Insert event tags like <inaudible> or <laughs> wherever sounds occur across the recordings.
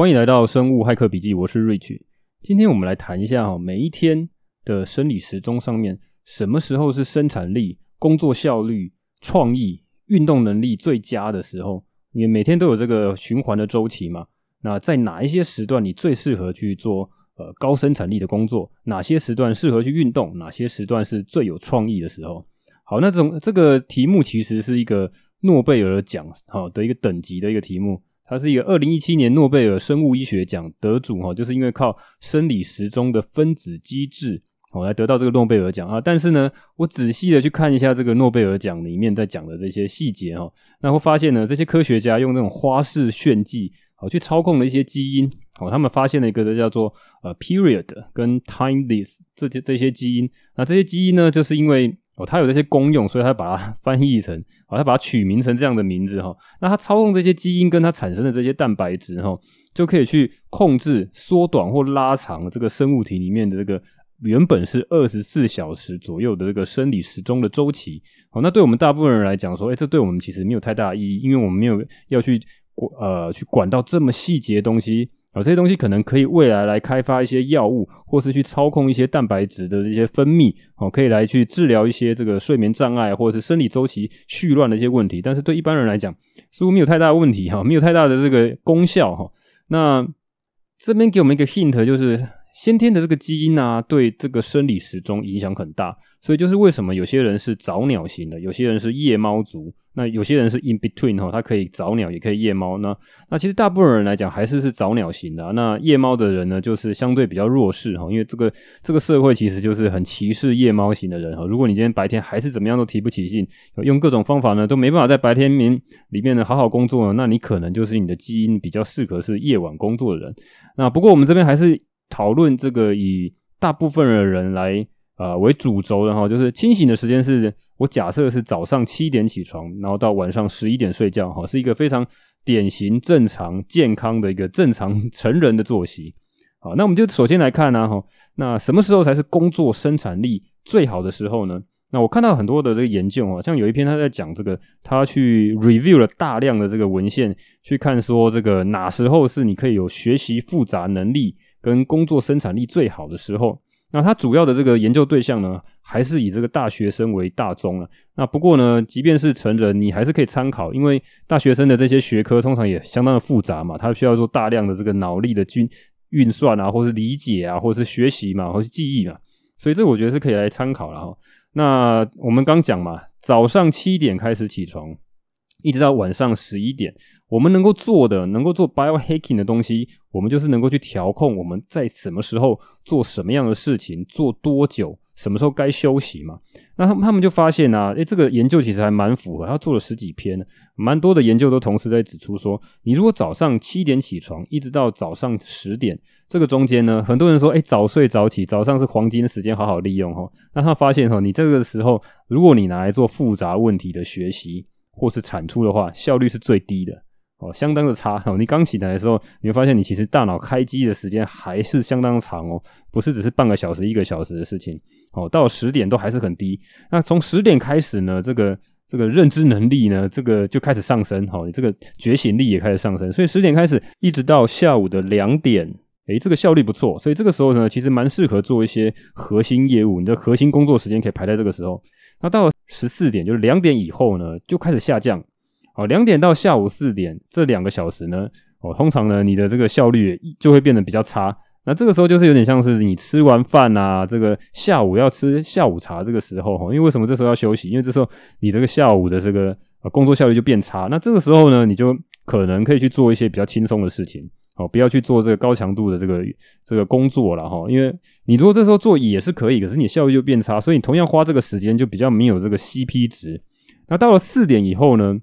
欢迎来到生物骇客笔记，我是 Rich。今天我们来谈一下哈，每一天的生理时钟上面，什么时候是生产力、工作效率、创意、运动能力最佳的时候？因为每天都有这个循环的周期嘛。那在哪一些时段你最适合去做呃高生产力的工作？哪些时段适合去运动？哪些时段是最有创意的时候？好，那这种这个题目其实是一个诺贝尔奖哈的一个等级的一个题目。他是一个二零一七年诺贝尔生物医学奖得主哈，就是因为靠生理时钟的分子机制哦来得到这个诺贝尔奖啊。但是呢，我仔细的去看一下这个诺贝尔奖里面在讲的这些细节哈，那会发现呢，这些科学家用那种花式炫技哦去操控了一些基因哦，他们发现了一个叫做呃 period 跟 timeless 这些这些基因，那这些基因呢，就是因为哦，它有这些功用，所以它把它 <laughs> 翻译成，哦，它把它取名成这样的名字哈。那它操控这些基因跟它产生的这些蛋白质哈，就可以去控制缩短或拉长这个生物体里面的这个原本是二十四小时左右的这个生理时钟的周期。好，那对我们大部分人来讲说，诶，这对我们其实没有太大意义，因为我们没有要去管呃去管到这么细节的东西。啊，这些东西可能可以未来来开发一些药物，或是去操控一些蛋白质的这些分泌，哦，可以来去治疗一些这个睡眠障碍或者是生理周期絮乱的一些问题。但是对一般人来讲，似乎没有太大的问题哈，没有太大的这个功效哈。那这边给我们一个 hint，就是先天的这个基因啊，对这个生理时钟影响很大。所以就是为什么有些人是早鸟型的，有些人是夜猫族，那有些人是 in between 哈，他可以早鸟也可以夜猫。那那其实大部分人来讲还是是早鸟型的。那夜猫的人呢，就是相对比较弱势哈，因为这个这个社会其实就是很歧视夜猫型的人哈。如果你今天白天还是怎么样都提不起劲，用各种方法呢都没办法在白天里里面呢好好工作呢，那你可能就是你的基因比较适合是夜晚工作的人。那不过我们这边还是讨论这个以大部分的人来。呃，为主轴的哈，就是清醒的时间是我假设是早上七点起床，然后到晚上十一点睡觉哈，是一个非常典型、正常、健康的一个正常成人的作息。好，那我们就首先来看呢哈，那什么时候才是工作生产力最好的时候呢？那我看到很多的这个研究啊，像有一篇他在讲这个，他去 review 了大量的这个文献，去看说这个哪时候是你可以有学习复杂能力跟工作生产力最好的时候。那它主要的这个研究对象呢，还是以这个大学生为大宗了。那不过呢，即便是成人，你还是可以参考，因为大学生的这些学科通常也相当的复杂嘛，它需要做大量的这个脑力的运运算啊，或是理解啊，或是学习嘛，或是记忆嘛，所以这我觉得是可以来参考了哈。那我们刚讲嘛，早上七点开始起床。一直到晚上十一点，我们能够做的，能够做 biohacking 的东西，我们就是能够去调控我们在什么时候做什么样的事情，做多久，什么时候该休息嘛。那他们他们就发现啊，诶，这个研究其实还蛮符合，他做了十几篇，蛮多的研究都同时在指出说，你如果早上七点起床，一直到早上十点，这个中间呢，很多人说，诶，早睡早起，早上是黄金时间，好好利用哈。那他发现哈，你这个时候，如果你拿来做复杂问题的学习，或是产出的话，效率是最低的哦，相当的差哦。你刚起来的时候，你会发现你其实大脑开机的时间还是相当长哦，不是只是半个小时、一个小时的事情哦。到十点都还是很低。那从十点开始呢，这个这个认知能力呢，这个就开始上升哦，你这个觉醒力也开始上升。所以十点开始一直到下午的两点，诶，这个效率不错。所以这个时候呢，其实蛮适合做一些核心业务，你的核心工作时间可以排在这个时候。那到了十四点，就是两点以后呢，就开始下降。好，两点到下午四点这两个小时呢，哦，通常呢，你的这个效率就会变得比较差。那这个时候就是有点像是你吃完饭啊，这个下午要吃下午茶这个时候哈，因为为什么这时候要休息？因为这时候你这个下午的这个工作效率就变差。那这个时候呢，你就可能可以去做一些比较轻松的事情。哦，不要去做这个高强度的这个这个工作了哈，因为你如果这时候做也是可以，可是你效率就变差，所以你同样花这个时间就比较没有这个 CP 值。那到了四点以后呢，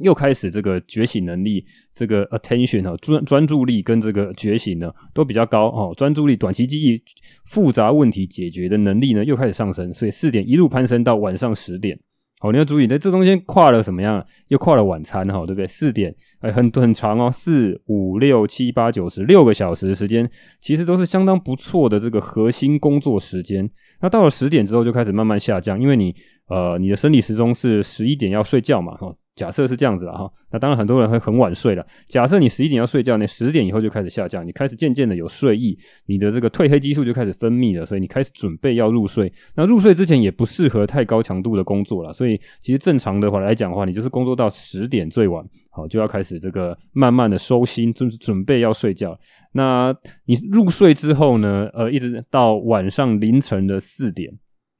又开始这个觉醒能力，这个 attention 哈专专注力跟这个觉醒呢都比较高哦，专注力、短期记忆、复杂问题解决的能力呢又开始上升，所以四点一路攀升到晚上十点。好，你要注意，在这中间跨了什么样？又跨了晚餐哈，对不对？四点，哎，很很长哦，四五六七八九十六个小时的时间，其实都是相当不错的这个核心工作时间。那到了十点之后就开始慢慢下降，因为你呃，你的生理时钟是十一点要睡觉嘛，哈，假设是这样子了哈，那当然很多人会很晚睡了。假设你十一点要睡觉，那十点以后就开始下降，你开始渐渐的有睡意，你的这个褪黑激素就开始分泌了，所以你开始准备要入睡。那入睡之前也不适合太高强度的工作了，所以其实正常的话来讲的话，你就是工作到十点最晚，好就要开始这个慢慢的收心，就是准备要睡觉。那你入睡之后呢，呃，一直到晚上凌晨的四点，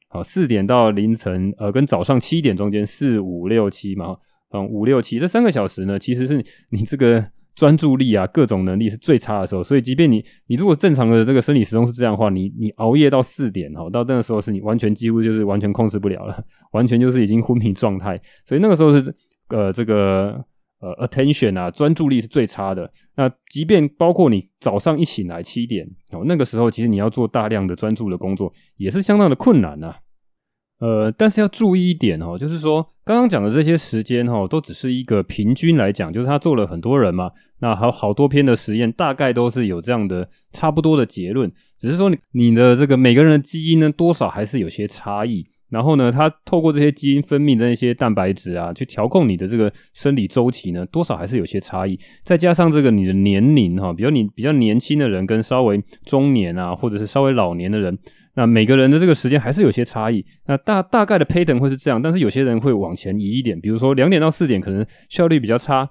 好，四点到凌晨，呃，跟早上七点中间，四五六七嘛。嗯，五六七这三个小时呢，其实是你这个专注力啊，各种能力是最差的时候。所以，即便你你如果正常的这个生理时钟是这样的话，你你熬夜到四点哦，到那个时候是你完全几乎就是完全控制不了了，完全就是已经昏迷状态。所以那个时候是呃这个呃 attention 啊，专注力是最差的。那即便包括你早上一醒来七点哦，那个时候其实你要做大量的专注的工作，也是相当的困难啊。呃，但是要注意一点哦，就是说刚刚讲的这些时间哈，都只是一个平均来讲，就是他做了很多人嘛，那还有好多篇的实验，大概都是有这样的差不多的结论。只是说你你的这个每个人的基因呢，多少还是有些差异。然后呢，他透过这些基因分泌的那些蛋白质啊，去调控你的这个生理周期呢，多少还是有些差异。再加上这个你的年龄哈，比如你比较年轻的人跟稍微中年啊，或者是稍微老年的人。那每个人的这个时间还是有些差异，那大大概的 pattern 会是这样，但是有些人会往前移一点，比如说两点到四点可能效率比较差，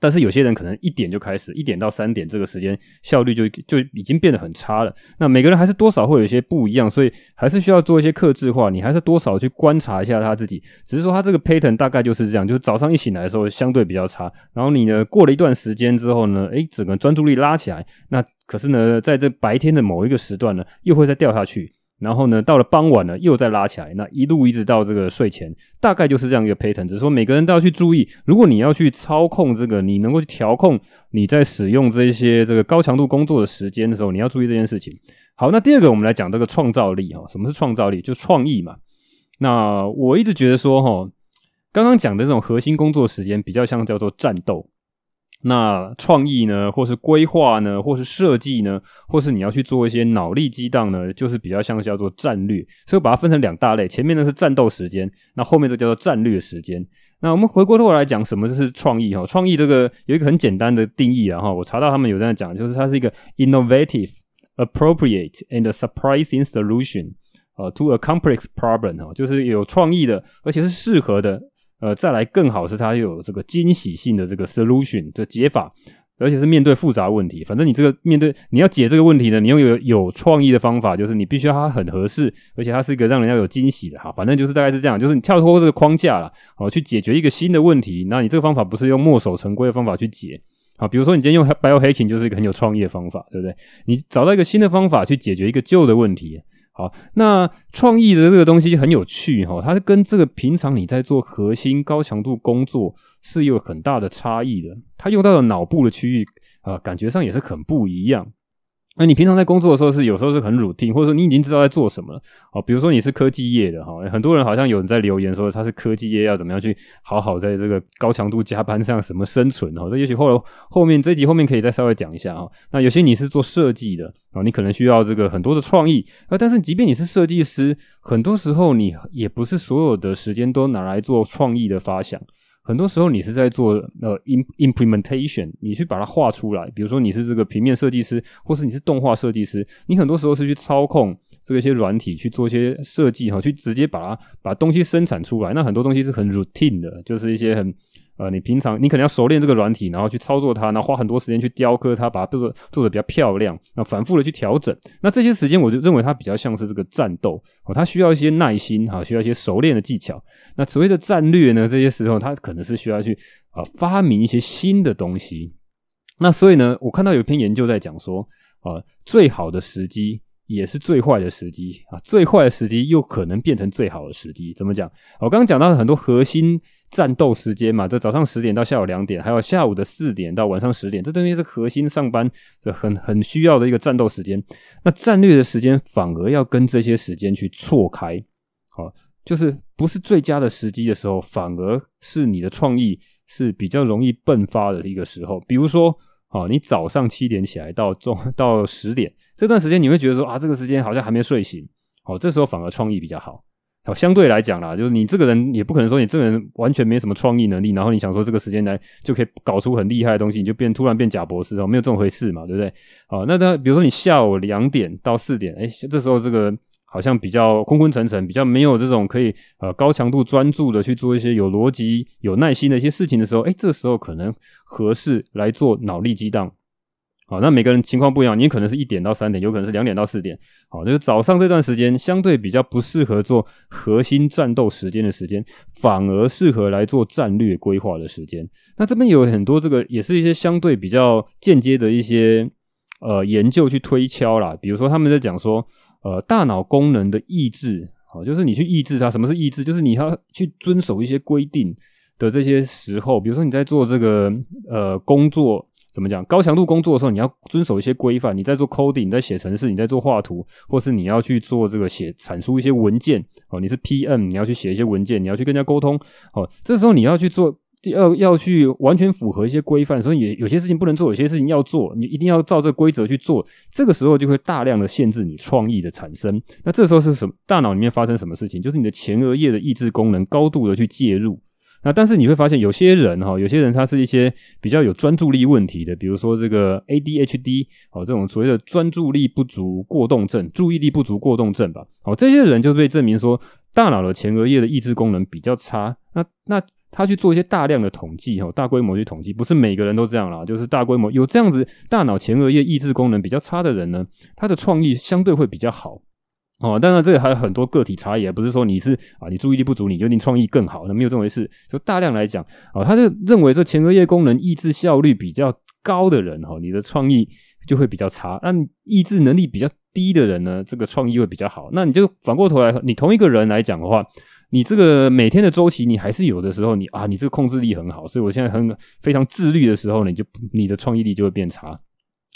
但是有些人可能一点就开始，一点到三点这个时间效率就就已经变得很差了。那每个人还是多少会有一些不一样，所以还是需要做一些克制化，你还是多少去观察一下他自己。只是说他这个 pattern 大概就是这样，就是早上一醒来的时候相对比较差，然后你呢过了一段时间之后呢，诶，整个专注力拉起来，那。可是呢，在这白天的某一个时段呢，又会再掉下去，然后呢，到了傍晚呢，又再拉起来，那一路一直到这个睡前，大概就是这样一个 pattern。只是说每个人都要去注意，如果你要去操控这个，你能够去调控你在使用这些这个高强度工作的时间的时候，你要注意这件事情。好，那第二个我们来讲这个创造力哈，什么是创造力？就创意嘛。那我一直觉得说哈，刚刚讲的这种核心工作时间比较像叫做战斗。那创意呢，或是规划呢，或是设计呢，或是你要去做一些脑力激荡呢，就是比较像是叫做战略。所以把它分成两大类，前面呢是战斗时间，那后面这叫做战略时间。那我们回过头来讲，什么就是创意哈？创意这个有一个很简单的定义啊哈，我查到他们有这样讲，就是它是一个 innovative, appropriate and surprising solution 呃 to a complex problem 哈，就是有创意的，而且是适合的。呃，再来更好是它有这个惊喜性的这个 solution 的解法，而且是面对复杂问题。反正你这个面对你要解这个问题呢，你用有有创意的方法，就是你必须要它很合适，而且它是一个让人家有惊喜的哈。反正就是大概是这样，就是你跳脱这个框架了，哦，去解决一个新的问题。那你这个方法不是用墨守成规的方法去解啊？比如说你今天用 biohacking 就是一个很有创意的方法，对不对？你找到一个新的方法去解决一个旧的问题。好，那创意的这个东西很有趣哈，它是跟这个平常你在做核心高强度工作是有很大的差异的，它用到的脑部的区域啊、感觉上也是很不一样。那你平常在工作的时候是有时候是很 routine，或者说你已经知道在做什么了。哦，比如说你是科技业的哈，很多人好像有人在留言说他是科技业要怎么样去好好在这个高强度加班上什么生存哈。这也许后后面这集后面可以再稍微讲一下哈。那有些你是做设计的啊，你可能需要这个很多的创意啊。但是即便你是设计师，很多时候你也不是所有的时间都拿来做创意的发想。很多时候你是在做呃 implementation，你去把它画出来。比如说你是这个平面设计师，或是你是动画设计师，你很多时候是去操控这个一些软体去做一些设计哈，去直接把它把东西生产出来。那很多东西是很 routine 的，就是一些很。呃，你平常你可能要熟练这个软体，然后去操作它，然后花很多时间去雕刻它，把它做做的比较漂亮，然后反复的去调整。那这些时间，我就认为它比较像是这个战斗哦，它需要一些耐心哈，需要一些熟练的技巧。那所谓的战略呢，这些时候它可能是需要去啊发明一些新的东西。那所以呢，我看到有一篇研究在讲说啊，最好的时机也是最坏的时机啊，最坏的时机又可能变成最好的时机。怎么讲？我刚刚讲到了很多核心。战斗时间嘛，这早上十点到下午两点，还有下午的四点到晚上十点，这东西是核心上班的很很需要的一个战斗时间。那战略的时间反而要跟这些时间去错开，好，就是不是最佳的时机的时候，反而是你的创意是比较容易迸发的一个时候。比如说，好，你早上七点起来到中到十点这段时间，你会觉得说啊，这个时间好像还没睡醒，好，这时候反而创意比较好。好，相对来讲啦，就是你这个人也不可能说你这个人完全没什么创意能力，然后你想说这个时间来就可以搞出很厉害的东西，你就变突然变假博士哦，没有这种回事嘛，对不对？好，那他比如说你下午两点到四点，哎，这时候这个好像比较昏昏沉沉，比较没有这种可以呃高强度专注的去做一些有逻辑、有耐心的一些事情的时候，哎，这时候可能合适来做脑力激荡。好，那每个人情况不一样，你可能是一点到三点，有可能是两点到四点。好，就是早上这段时间相对比较不适合做核心战斗时间的时间，反而适合来做战略规划的时间。那这边有很多这个也是一些相对比较间接的一些呃研究去推敲啦，比如说他们在讲说，呃，大脑功能的抑制，好，就是你去抑制它。什么是抑制？就是你要去遵守一些规定的这些时候，比如说你在做这个呃工作。怎么讲？高强度工作的时候，你要遵守一些规范。你在做 coding，你在写程式，你在做画图，或是你要去做这个写产出一些文件哦。你是 PM，你要去写一些文件，你要去跟人家沟通哦。这时候你要去做，要要去完全符合一些规范。所以有有些事情不能做，有些事情要做，你一定要照这规则去做。这个时候就会大量的限制你创意的产生。那这时候是什么？大脑里面发生什么事情？就是你的前额叶的抑制功能高度的去介入。那但是你会发现，有些人哈，有些人他是一些比较有专注力问题的，比如说这个 ADHD 哦，这种所谓的专注力不足过动症、注意力不足过动症吧。好，这些人就被证明说，大脑的前额叶的抑制功能比较差。那那他去做一些大量的统计哈，大规模去统计，不是每个人都这样啦，就是大规模有这样子大脑前额叶抑制功能比较差的人呢，他的创意相对会比较好。哦，当然这个还有很多个体差异，也不是说你是啊，你注意力不足，你就一定创意更好，那没有这回事。就大量来讲，啊，他就认为这前额叶功能抑制效率比较高的人，哈，你的创意就会比较差。那抑制能力比较低的人呢，这个创意会比较好。那你就反过头来，你同一个人来讲的话，你这个每天的周期，你还是有的时候你，你啊，你这个控制力很好，所以我现在很非常自律的时候呢，你就你的创意力就会变差。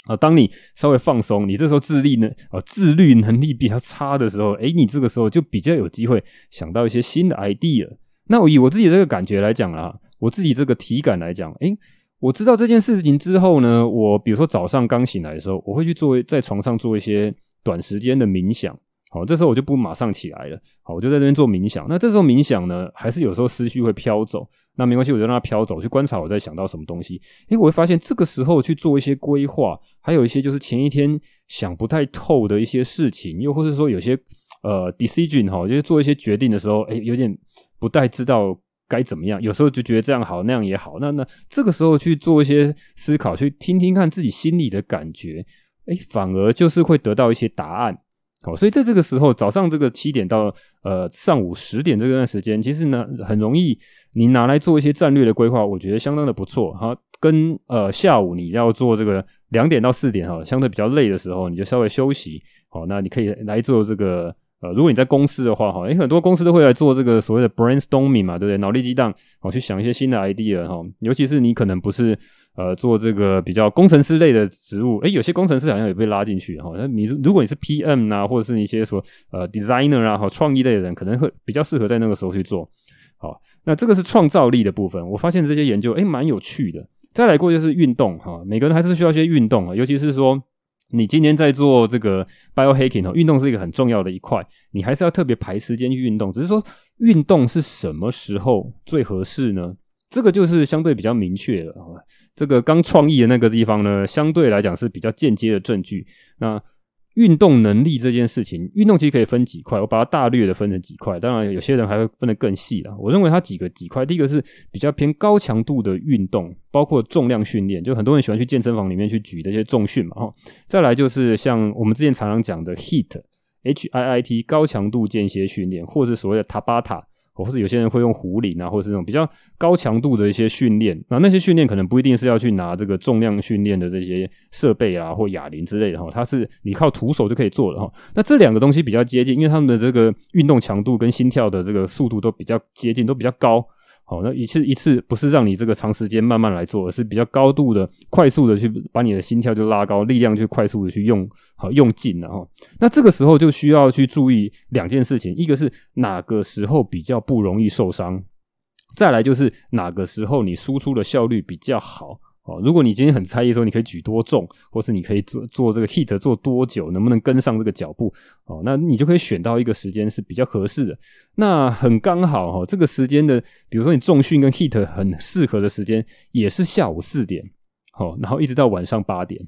啊，当你稍微放松，你这时候自律呢，啊，自律能力比较差的时候，诶，你这个时候就比较有机会想到一些新的 idea。那我以我自己这个感觉来讲啦，我自己这个体感来讲，诶，我知道这件事情之后呢，我比如说早上刚醒来的时候，我会去做在床上做一些短时间的冥想。好，这时候我就不马上起来了，好，我就在这边做冥想。那这时候冥想呢，还是有时候思绪会飘走，那没关系，我就让它飘走，去观察我在想到什么东西。诶，我会发现这个时候去做一些规划，还有一些就是前一天想不太透的一些事情，又或者说有些呃 decision 哈，就是做一些决定的时候，诶，有点不太知道该怎么样。有时候就觉得这样好，那样也好。那那这个时候去做一些思考，去听听看自己心里的感觉，诶，反而就是会得到一些答案。好，所以在这个时候，早上这个七点到呃上午十点这段时间，其实呢很容易，你拿来做一些战略的规划，我觉得相当的不错。哈，跟呃下午你要做这个两点到四点哈，相对比较累的时候，你就稍微休息。好，那你可以来做这个呃，如果你在公司的话哈，诶，很多公司都会来做这个所谓的 brainstorming 嘛，对不对？脑力激荡，好，去想一些新的 idea 哈，尤其是你可能不是。呃，做这个比较工程师类的职务，诶，有些工程师好像也被拉进去哈。那你如果你是 PM 啊，或者是一些说呃 designer 啊，和创意类的人，可能会比较适合在那个时候去做。好，那这个是创造力的部分。我发现这些研究，诶，蛮有趣的。再来过就是运动哈，每个人还是需要一些运动啊，尤其是说你今天在做这个 biohacking 哦，运动是一个很重要的一块，你还是要特别排时间去运动。只是说运动是什么时候最合适呢？这个就是相对比较明确的。这个刚创意的那个地方呢，相对来讲是比较间接的证据。那运动能力这件事情，运动其实可以分几块，我把它大略的分成几块。当然，有些人还会分得更细啦。我认为它几个几块，第一个是比较偏高强度的运动，包括重量训练，就很多人喜欢去健身房里面去举这些重训嘛。哈，再来就是像我们之前常常讲的 HIIT，H I I T 高强度间歇训练，或是所谓的 Tabata。或是有些人会用壶铃啊，或者是这种比较高强度的一些训练，那那些训练可能不一定是要去拿这个重量训练的这些设备啊，或哑铃之类的哈，它是你靠徒手就可以做的哈。那这两个东西比较接近，因为他们的这个运动强度跟心跳的这个速度都比较接近，都比较高。好，那一次一次不是让你这个长时间慢慢来做，而是比较高度的、快速的去把你的心跳就拉高，力量就快速的去用好用尽了哈。那这个时候就需要去注意两件事情，一个是哪个时候比较不容易受伤，再来就是哪个时候你输出的效率比较好。哦，如果你今天很在意说你可以举多重，或是你可以做做这个 heat 做多久，能不能跟上这个脚步哦，那你就可以选到一个时间是比较合适的。那很刚好哈，这个时间的，比如说你重训跟 heat 很适合的时间，也是下午四点，哦，然后一直到晚上八点。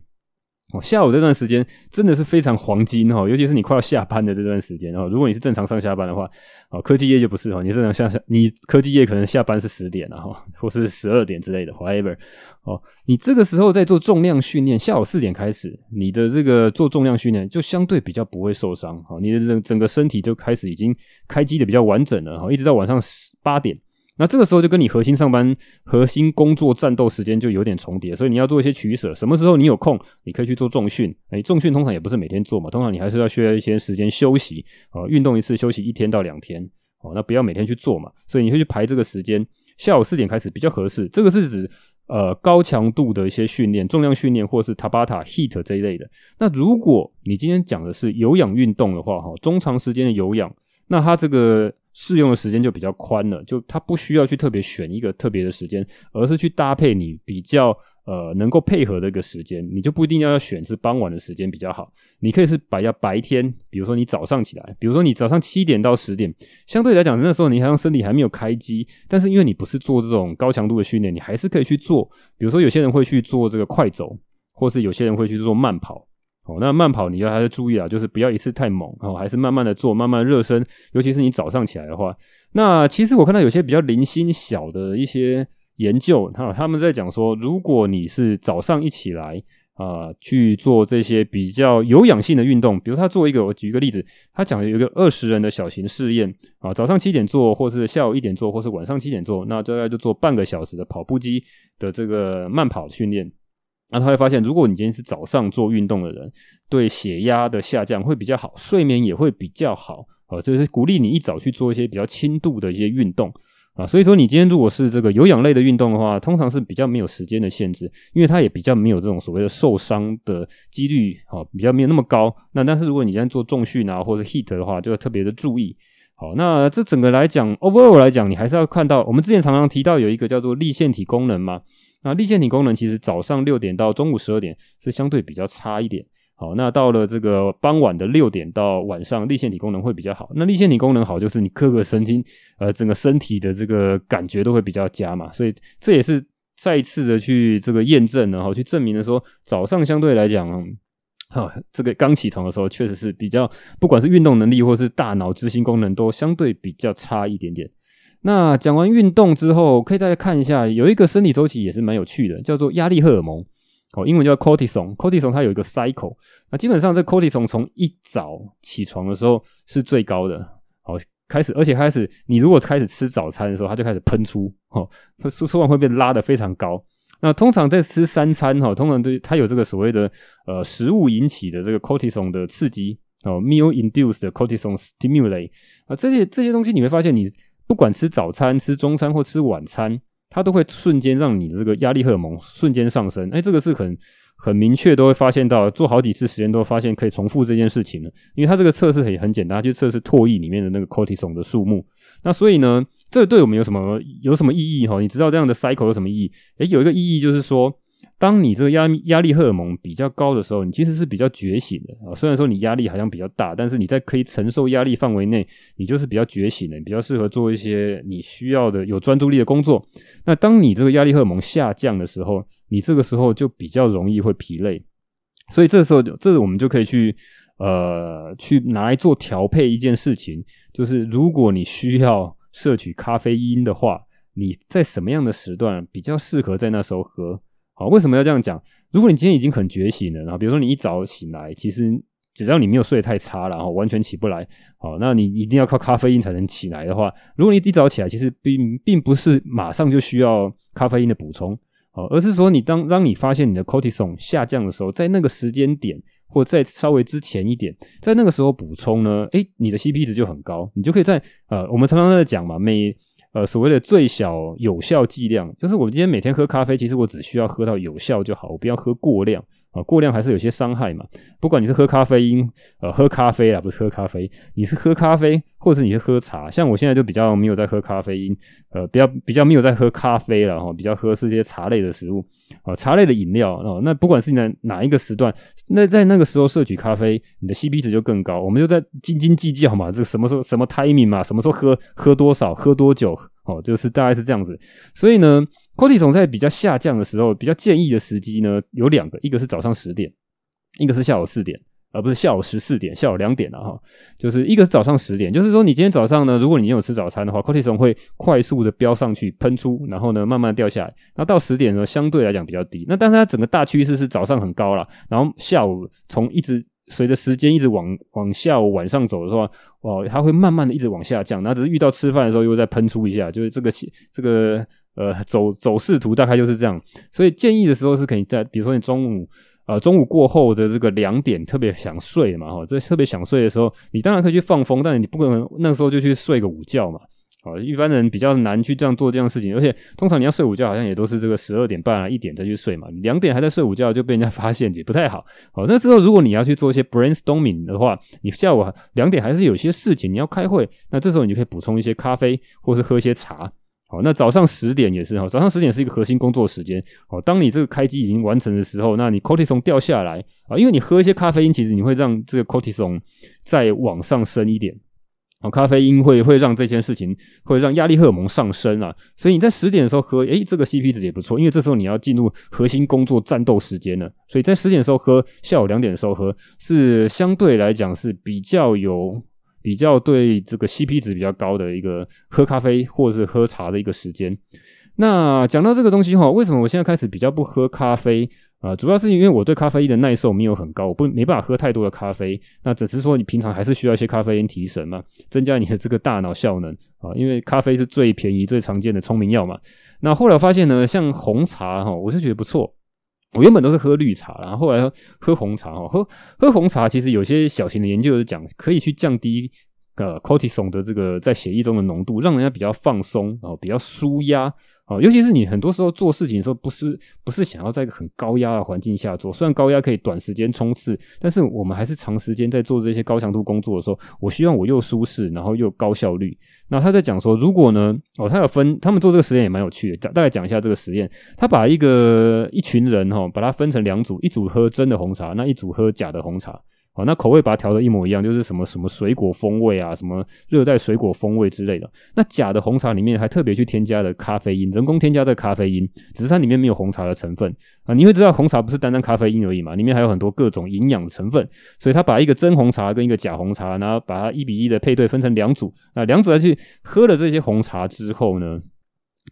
哦，下午这段时间真的是非常黄金哈，尤其是你快要下班的这段时间哦。如果你是正常上下班的话，哦，科技业就不是哦，你正常下下，你科技业可能下班是十点了哈，或是十二点之类的，whatever。哦，你这个时候在做重量训练，下午四点开始，你的这个做重量训练就相对比较不会受伤，哈，你的整整个身体就开始已经开机的比较完整了哈，一直到晚上八点。那这个时候就跟你核心上班、核心工作、战斗时间就有点重叠，所以你要做一些取舍。什么时候你有空，你可以去做重训。哎，重训通常也不是每天做嘛，通常你还是要需要一些时间休息啊，运动一次休息一天到两天哦，那不要每天去做嘛。所以你会去排这个时间，下午四点开始比较合适。这个是指呃高强度的一些训练，重量训练或是 Tabata、HIIT 这一类的。那如果你今天讲的是有氧运动的话，哈，中长时间的有氧，那它这个。适用的时间就比较宽了，就它不需要去特别选一个特别的时间，而是去搭配你比较呃能够配合的一个时间，你就不一定要要选是傍晚的时间比较好，你可以是摆在白天，比如说你早上起来，比如说你早上七点到十点，相对来讲那时候你好像身体还没有开机，但是因为你不是做这种高强度的训练，你还是可以去做，比如说有些人会去做这个快走，或是有些人会去做慢跑。哦，那慢跑你要还是注意啊，就是不要一次太猛哦，还是慢慢的做，慢慢热身。尤其是你早上起来的话，那其实我看到有些比较零星小的一些研究，哈，他们在讲说，如果你是早上一起来啊、去做这些比较有氧性的运动，比如他做一个，我举一个例子，他讲有一个二十人的小型试验啊，早上七点做，或是下午一点做，或是晚上七点做，那大概就做半个小时的跑步机的这个慢跑训练。那他会发现，如果你今天是早上做运动的人，对血压的下降会比较好，睡眠也会比较好啊。就是鼓励你一早去做一些比较轻度的一些运动啊。所以说，你今天如果是这个有氧类的运动的话，通常是比较没有时间的限制，因为它也比较没有这种所谓的受伤的几率啊，比较没有那么高。那但是如果你今天做重训啊，或者 HIIT 的话，就要特别的注意。好，那这整个来讲，overall 来讲，你还是要看到，我们之前常常提到有一个叫做粒线体功能嘛。那粒线体功能其实早上六点到中午十二点是相对比较差一点。好，那到了这个傍晚的六点到晚上，粒线体功能会比较好。那粒线体功能好，就是你各个神经，呃，整个身体的这个感觉都会比较佳嘛。所以这也是再一次的去这个验证，然后去证明的说，早上相对来讲，哈，这个刚起床的时候确实是比较，不管是运动能力或是大脑执行功能都相对比较差一点点。那讲完运动之后，可以再来看一下，有一个生理周期也是蛮有趣的，叫做压力荷尔蒙，哦，英文叫 cortisol。cortisol 它有一个 cycle，那基本上这 cortisol 从一早起床的时候是最高的，好，开始，而且开始，你如果开始吃早餐的时候，它就开始喷出，哦，输出完会被拉得非常高。那通常在吃三餐，哈，通常对它有这个所谓的呃食物引起的这个 cortisol 的刺激，哦，meal induced cortisol stimulate，啊，这些这些东西你会发现你。不管吃早餐、吃中餐或吃晚餐，它都会瞬间让你的这个压力荷尔蒙瞬间上升。哎，这个是很很明确，都会发现到，做好几次实验都会发现可以重复这件事情了。因为它这个测试也很简单，就测试唾液里面的那个 cortisol 的数目。那所以呢，这对我们有什么有什么意义哈？你知道这样的 cycle 有什么意义？诶，有一个意义就是说。当你这个压压力荷尔蒙比较高的时候，你其实是比较觉醒的啊。虽然说你压力好像比较大，但是你在可以承受压力范围内，你就是比较觉醒的，比较适合做一些你需要的有专注力的工作。那当你这个压力荷尔蒙下降的时候，你这个时候就比较容易会疲累。所以这时候，这我们就可以去呃去拿来做调配一件事情，就是如果你需要摄取咖啡因的话，你在什么样的时段比较适合在那时候喝？好，为什么要这样讲？如果你今天已经很觉醒了，然后比如说你一早醒来，其实只要你没有睡得太差，然后完全起不来，好，那你一定要靠咖啡因才能起来的话，如果你一早起来，其实并并不是马上就需要咖啡因的补充，好，而是说你当当你发现你的 cortisol 下降的时候，在那个时间点或再稍微之前一点，在那个时候补充呢，诶，你的 CP 值就很高，你就可以在呃，我们常常在讲嘛，每呃，所谓的最小有效剂量，就是我今天每天喝咖啡，其实我只需要喝到有效就好，我不要喝过量。啊，过量还是有些伤害嘛。不管你是喝咖啡因，呃，喝咖啡啦，不是喝咖啡，你是喝咖啡，或者是你是喝茶。像我现在就比较没有在喝咖啡因，呃，比较比较没有在喝咖啡了哈，比较喝是些茶类的食物，啊，茶类的饮料哦。那不管是你在哪一个时段，那在那个时候摄取咖啡，你的 CP 值就更高。我们就在斤斤计较嘛，这个什么时候什么 timing 嘛，什么时候喝喝多少，喝多久。哦，就是大概是这样子，所以呢，cortisol 在比较下降的时候，比较建议的时机呢有两个，一个是早上十点，一个是下午四点，而不是下午十四点，下午两点了哈。就是一个是早上十点，就是说你今天早上呢，如果你有吃早餐的话，cortisol 会快速的飙上去喷出，然后呢慢慢掉下来，那到十点呢相对来讲比较低，那但是它整个大趋势是早上很高了，然后下午从一直。随着时间一直往往下午晚上走的时候，哦，它会慢慢的一直往下降，然后只是遇到吃饭的时候又再喷出一下，就是这个这个呃走走势图大概就是这样。所以建议的时候是可以在，比如说你中午呃中午过后的这个两点特别想睡嘛，哈，这特别想睡的时候，你当然可以去放风，但你不可能那个时候就去睡个午觉嘛。哦，一般人比较难去这样做这样事情，而且通常你要睡午觉，好像也都是这个十二点半啊一点再去睡嘛，两点还在睡午觉就被人家 <laughs> 发现，也不太好。好，那之后如果你要去做一些 brainstorming 的话，你下午两点还是有些事情你要开会，那这时候你就可以补充一些咖啡，或是喝一些茶。好，那早上十点也是哈，早上十点是一个核心工作时间。好，当你这个开机已经完成的时候，那你 cortisol 掉下来啊，因为你喝一些咖啡因，其实你会让这个 cortisol 再往上升一点。咖啡因会会让这件事情会让压力荷尔蒙上升啊，所以你在十点的时候喝，诶，这个 CP 值也不错，因为这时候你要进入核心工作战斗时间了，所以在十点的时候喝，下午两点的时候喝，是相对来讲是比较有比较对这个 CP 值比较高的一个喝咖啡或者是喝茶的一个时间。那讲到这个东西哈，为什么我现在开始比较不喝咖啡？啊，主要是因为我对咖啡因的耐受没有很高，我不没办法喝太多的咖啡。那只是说你平常还是需要一些咖啡因提神嘛，增加你的这个大脑效能啊。因为咖啡是最便宜、最常见的聪明药嘛。那后来发现呢，像红茶哈，我是觉得不错。我原本都是喝绿茶，然后后来喝红茶哦，喝喝红茶其实有些小型的研究是讲可以去降低呃 cortisol 的这个在血液中的浓度，让人家比较放松，然后比较舒压。哦，尤其是你很多时候做事情的时候，不是不是想要在一个很高压的环境下做。虽然高压可以短时间冲刺，但是我们还是长时间在做这些高强度工作的时候，我希望我又舒适，然后又高效率。那他在讲说，如果呢，哦，他有分，他们做这个实验也蛮有趣的，大概讲一下这个实验。他把一个一群人哈，把它分成两组，一组喝真的红茶，那一组喝假的红茶。哦，那口味把它调的一模一样，就是什么什么水果风味啊，什么热带水果风味之类的。那假的红茶里面还特别去添加了咖啡因，人工添加的咖啡因，只是它里面没有红茶的成分啊。你会知道红茶不是单单咖啡因而已嘛，里面还有很多各种营养成分。所以他把一个真红茶跟一个假红茶，然后把它一比一的配对分成两组，那两组再去喝了这些红茶之后呢，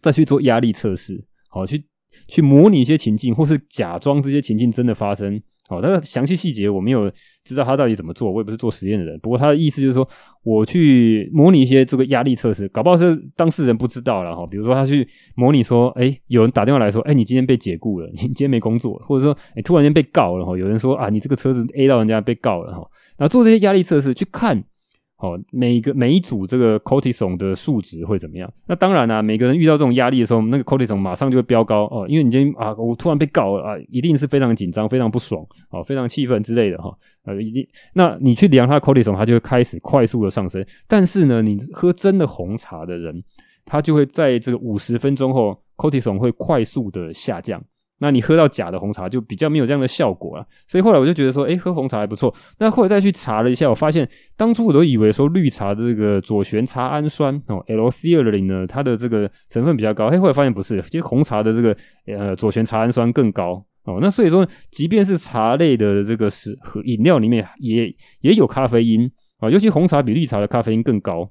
再去做压力测试，好，去去模拟一些情境，或是假装这些情境真的发生。哦，但是详细细节我没有知道他到底怎么做，我也不是做实验的人。不过他的意思就是说，我去模拟一些这个压力测试，搞不好是当事人不知道了哈。比如说他去模拟说，哎，有人打电话来说，哎，你今天被解雇了，你今天没工作，或者说，哎，突然间被告了哈。有人说啊，你这个车子 A 到人家被告了哈。然后做这些压力测试，去看。哦，每个每一组这个 cortisol 的数值会怎么样？那当然啦、啊，每个人遇到这种压力的时候，那个 cortisol 马上就会飙高哦，因为你今天啊，我突然被告了啊，一定是非常紧张、非常不爽哦，非常气愤之类的哈。呃，一定，那你去量他的 cortisol，它就会开始快速的上升。但是呢，你喝真的红茶的人，他就会在这个五十分钟后，cortisol 会快速的下降。那你喝到假的红茶就比较没有这样的效果了，所以后来我就觉得说，诶，喝红茶还不错。那后来再去查了一下，我发现当初我都以为说绿茶的这个左旋茶氨酸哦，L-theanine 呢，它的这个成分比较高，诶，后来发现不是，其实红茶的这个呃左旋茶氨酸更高哦。那所以说，即便是茶类的这个是和饮料里面也也有咖啡因啊，尤其红茶比绿茶的咖啡因更高。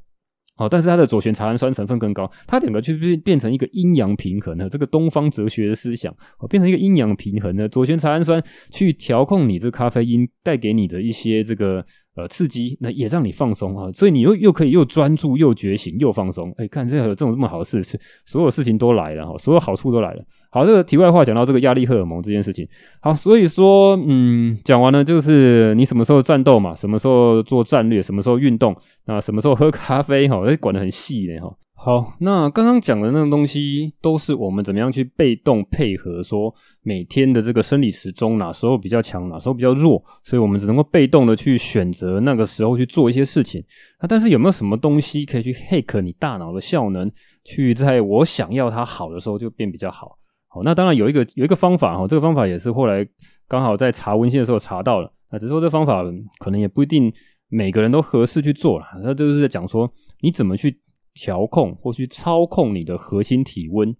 好，但是它的左旋茶氨酸成分更高，它两个就变变成一个阴阳平衡的这个东方哲学的思想，哦，变成一个阴阳平衡的左旋茶氨酸去调控你这咖啡因带给你的一些这个呃刺激，那也让你放松啊，所以你又又可以又专注又觉醒又放松，哎，看这有这种这么好的事，所有事情都来了哈，所有好处都来了。好，这个题外话讲到这个压力荷尔蒙这件事情。好，所以说，嗯，讲完了就是你什么时候战斗嘛，什么时候做战略，什么时候运动，那什么时候喝咖啡哈，哎，管得很细呢哈。好，那刚刚讲的那个东西，都是我们怎么样去被动配合，说每天的这个生理时钟哪时候比较强，哪时候比较弱，所以我们只能够被动的去选择那个时候去做一些事情。那但是有没有什么东西可以去 hack 你大脑的效能，去在我想要它好的时候就变比较好？好，那当然有一个有一个方法哈，这个方法也是后来刚好在查文献的时候查到了。那只是说这方法可能也不一定每个人都合适去做了。那就是在讲说你怎么去。调控或去操控你的核心体温，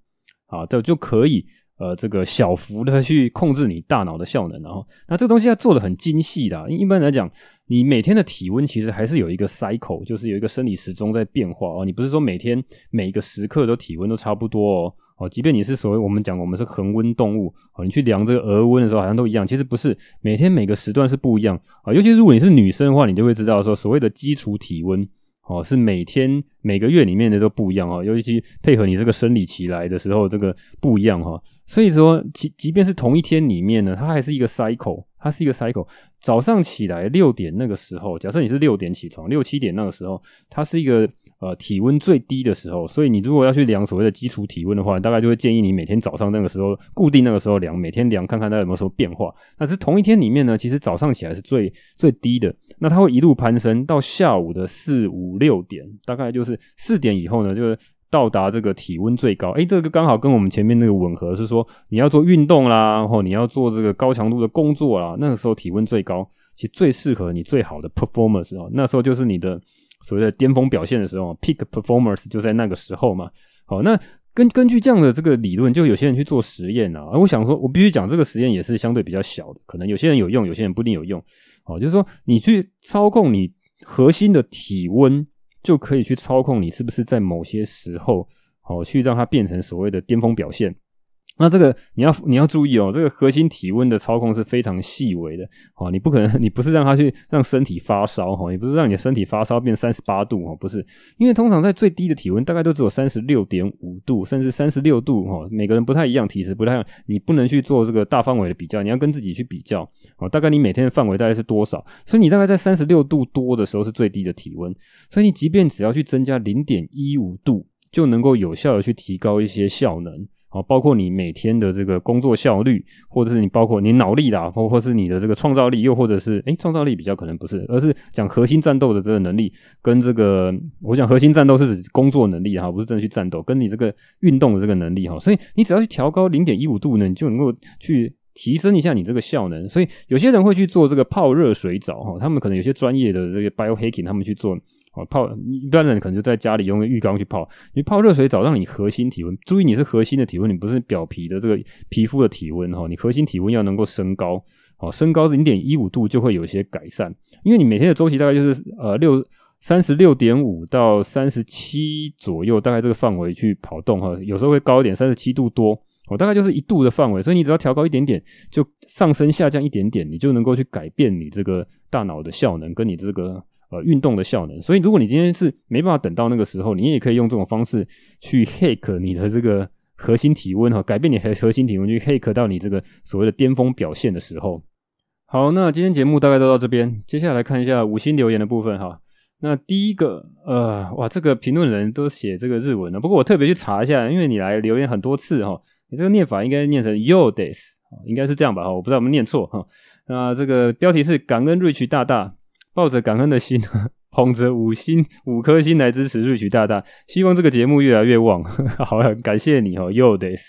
啊，这就可以呃，这个小幅的去控制你大脑的效能，然后，那这个东西要做的很精细的。一般来讲，你每天的体温其实还是有一个 cycle，就是有一个生理时钟在变化哦。你不是说每天每一个时刻都体温都差不多哦。哦，即便你是所谓我们讲我们是恒温动物，哦，你去量这个额温的时候好像都一样，其实不是，每天每个时段是不一样啊。尤其是如果你是女生的话，你就会知道说所谓的基础体温。哦，是每天每个月里面的都不一样哦，尤其配合你这个生理期来的时候，这个不一样哈。所以说，即即便是同一天里面呢，它还是一个 cycle，它是一个 cycle。早上起来六点那个时候，假设你是六点起床，六七点那个时候，它是一个呃体温最低的时候。所以你如果要去量所谓的基础体温的话，大概就会建议你每天早上那个时候固定那个时候量，每天量看看它有没有什么变化。但是同一天里面呢，其实早上起来是最最低的。那它会一路攀升到下午的四五六点，大概就是四点以后呢，就是到达这个体温最高。诶，这个刚好跟我们前面那个吻合，是说你要做运动啦，然后你要做这个高强度的工作啦，那个时候体温最高，其实最适合你最好的 performance 哦，那时候就是你的所谓的巅峰表现的时候，peak performance 就在那个时候嘛。好，那根根据这样的这个理论，就有些人去做实验啊，我想说，我必须讲这个实验也是相对比较小的，可能有些人有用，有些人不一定有用。哦，就是说，你去操控你核心的体温，就可以去操控你是不是在某些时候，哦，去让它变成所谓的巅峰表现。那这个你要你要注意哦，这个核心体温的操控是非常细微的哦，你不可能，<laughs> 你不是让它去让身体发烧哈，你不是让你的身体发烧变三十八度哦，不是，因为通常在最低的体温大概都只有三十六点五度，甚至三十六度哈，每个人不太一样，体质不太一样，你不能去做这个大范围的比较，你要跟自己去比较哦，大概你每天的范围大概是多少？所以你大概在三十六度多的时候是最低的体温，所以你即便只要去增加零点一五度，就能够有效的去提高一些效能。好，包括你每天的这个工作效率，或者是你包括你脑力啦，或或是你的这个创造力，又或者是诶创造力比较可能不是，而是讲核心战斗的这个能力，跟这个我讲核心战斗是指工作能力哈，不是真的去战斗，跟你这个运动的这个能力哈，所以你只要去调高零点一五度呢，你就能够去提升一下你这个效能。所以有些人会去做这个泡热水澡哈，他们可能有些专业的这个 biohacking，他们去做。哦，泡一般人可能就在家里用个浴缸去泡，你泡热水澡让你核心体温，注意你是核心的体温，你不是表皮的这个皮肤的体温哈，你核心体温要能够升高，哦，升高零点一五度就会有一些改善，因为你每天的周期大概就是呃六三十六点五到三十七左右，大概这个范围去跑动哈，有时候会高一点，三十七度多，哦，大概就是一度的范围，所以你只要调高一点点，就上升下降一点点，你就能够去改变你这个大脑的效能跟你这个。呃，运动的效能，所以如果你今天是没办法等到那个时候，你也可以用这种方式去 hack 你的这个核心体温哈，改变你核核心体温，去 hack 到你这个所谓的巅峰表现的时候。好，那今天节目大概都到这边，接下来看一下五星留言的部分哈。那第一个，呃，哇，这个评论人都写这个日文了，不过我特别去查一下，因为你来留言很多次哈，你这个念法应该念成 Yodes，应该是这样吧哈，我不知道有没有念错哈。那这个标题是感恩 Rich 大大。抱着感恩的心，<laughs> 捧着五星五颗星来支持瑞曲大大，希望这个节目越来越旺。<laughs> 好了，感谢你哦，Yodes。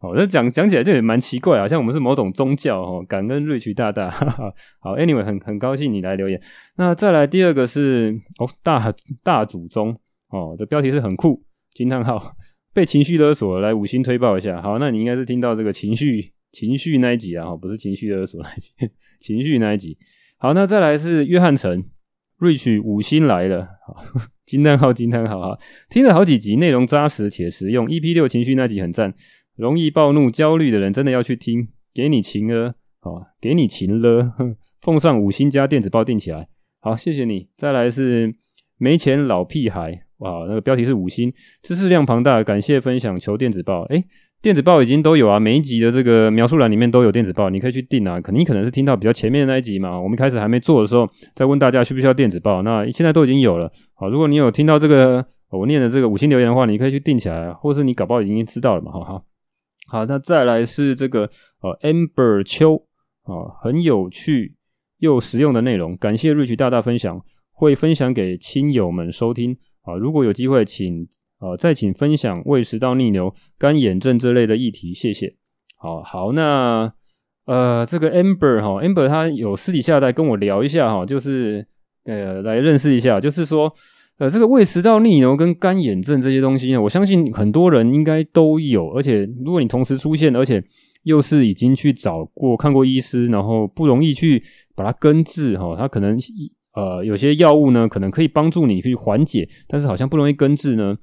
哦，那讲讲起来这也蛮奇怪，好像我们是某种宗教哦。感恩 Rich 大大。<laughs> 好，Anyway，很很高兴你来留言。那再来第二个是哦，大大祖宗哦，这标题是很酷，惊叹号，被情绪勒索，来五星推爆一下。好，那你应该是听到这个情绪情绪那一集啊，不是情绪勒索那一集，情绪那一集。好，那再来是约翰城，Rich 五星来了，<laughs> 好，惊叹号惊叹号哈，听了好几集，内容扎实且实用。EP 六情绪那集很赞，容易暴怒、焦虑的人真的要去听，给你情了，好，给你情了，<laughs> 奉上五星加电子报订起来，好，谢谢你。再来是没钱老屁孩，哇，那个标题是五星，知识量庞大，感谢分享，求电子报，诶电子报已经都有啊，每一集的这个描述栏里面都有电子报，你可以去订啊。可能你可能是听到比较前面的那一集嘛，我们一开始还没做的时候，再问大家需不需要电子报，那现在都已经有了。好，如果你有听到这个我念的这个五星留言的话，你可以去订起来，或是你搞不好已经知道了嘛，哈哈。好，那再来是这个呃 Amber 秋啊，很有趣又实用的内容，感谢 Rich 大大分享，会分享给亲友们收听啊。如果有机会，请呃再请分享胃食道逆流、干眼症这类的议题，谢谢。好好，那呃这个 Amber 哈，Amber 他有私底下来跟我聊一下哈，就是呃来认识一下，就是说。呃，这个胃食道逆流跟干眼症这些东西呢，我相信很多人应该都有。而且，如果你同时出现，而且又是已经去找过、看过医师，然后不容易去把它根治哈，它可能呃有些药物呢，可能可以帮助你去缓解，但是好像不容易根治呢。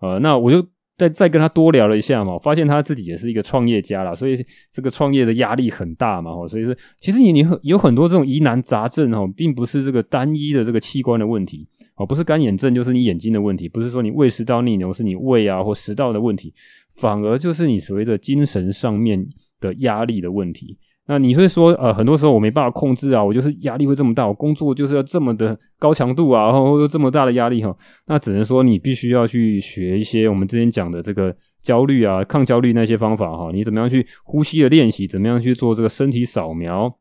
呃，那我就再再跟他多聊了一下嘛，发现他自己也是一个创业家啦，所以这个创业的压力很大嘛，所以说其实你你很有很多这种疑难杂症哦，并不是这个单一的这个器官的问题。哦，不是干眼症，就是你眼睛的问题；不是说你胃食道逆流，是你胃啊或食道的问题，反而就是你所谓的精神上面的压力的问题。那你会说，呃，很多时候我没办法控制啊，我就是压力会这么大，我工作就是要这么的高强度啊，然后又这么大的压力哈，那只能说你必须要去学一些我们之前讲的这个焦虑啊、抗焦虑那些方法哈，你怎么样去呼吸的练习，怎么样去做这个身体扫描。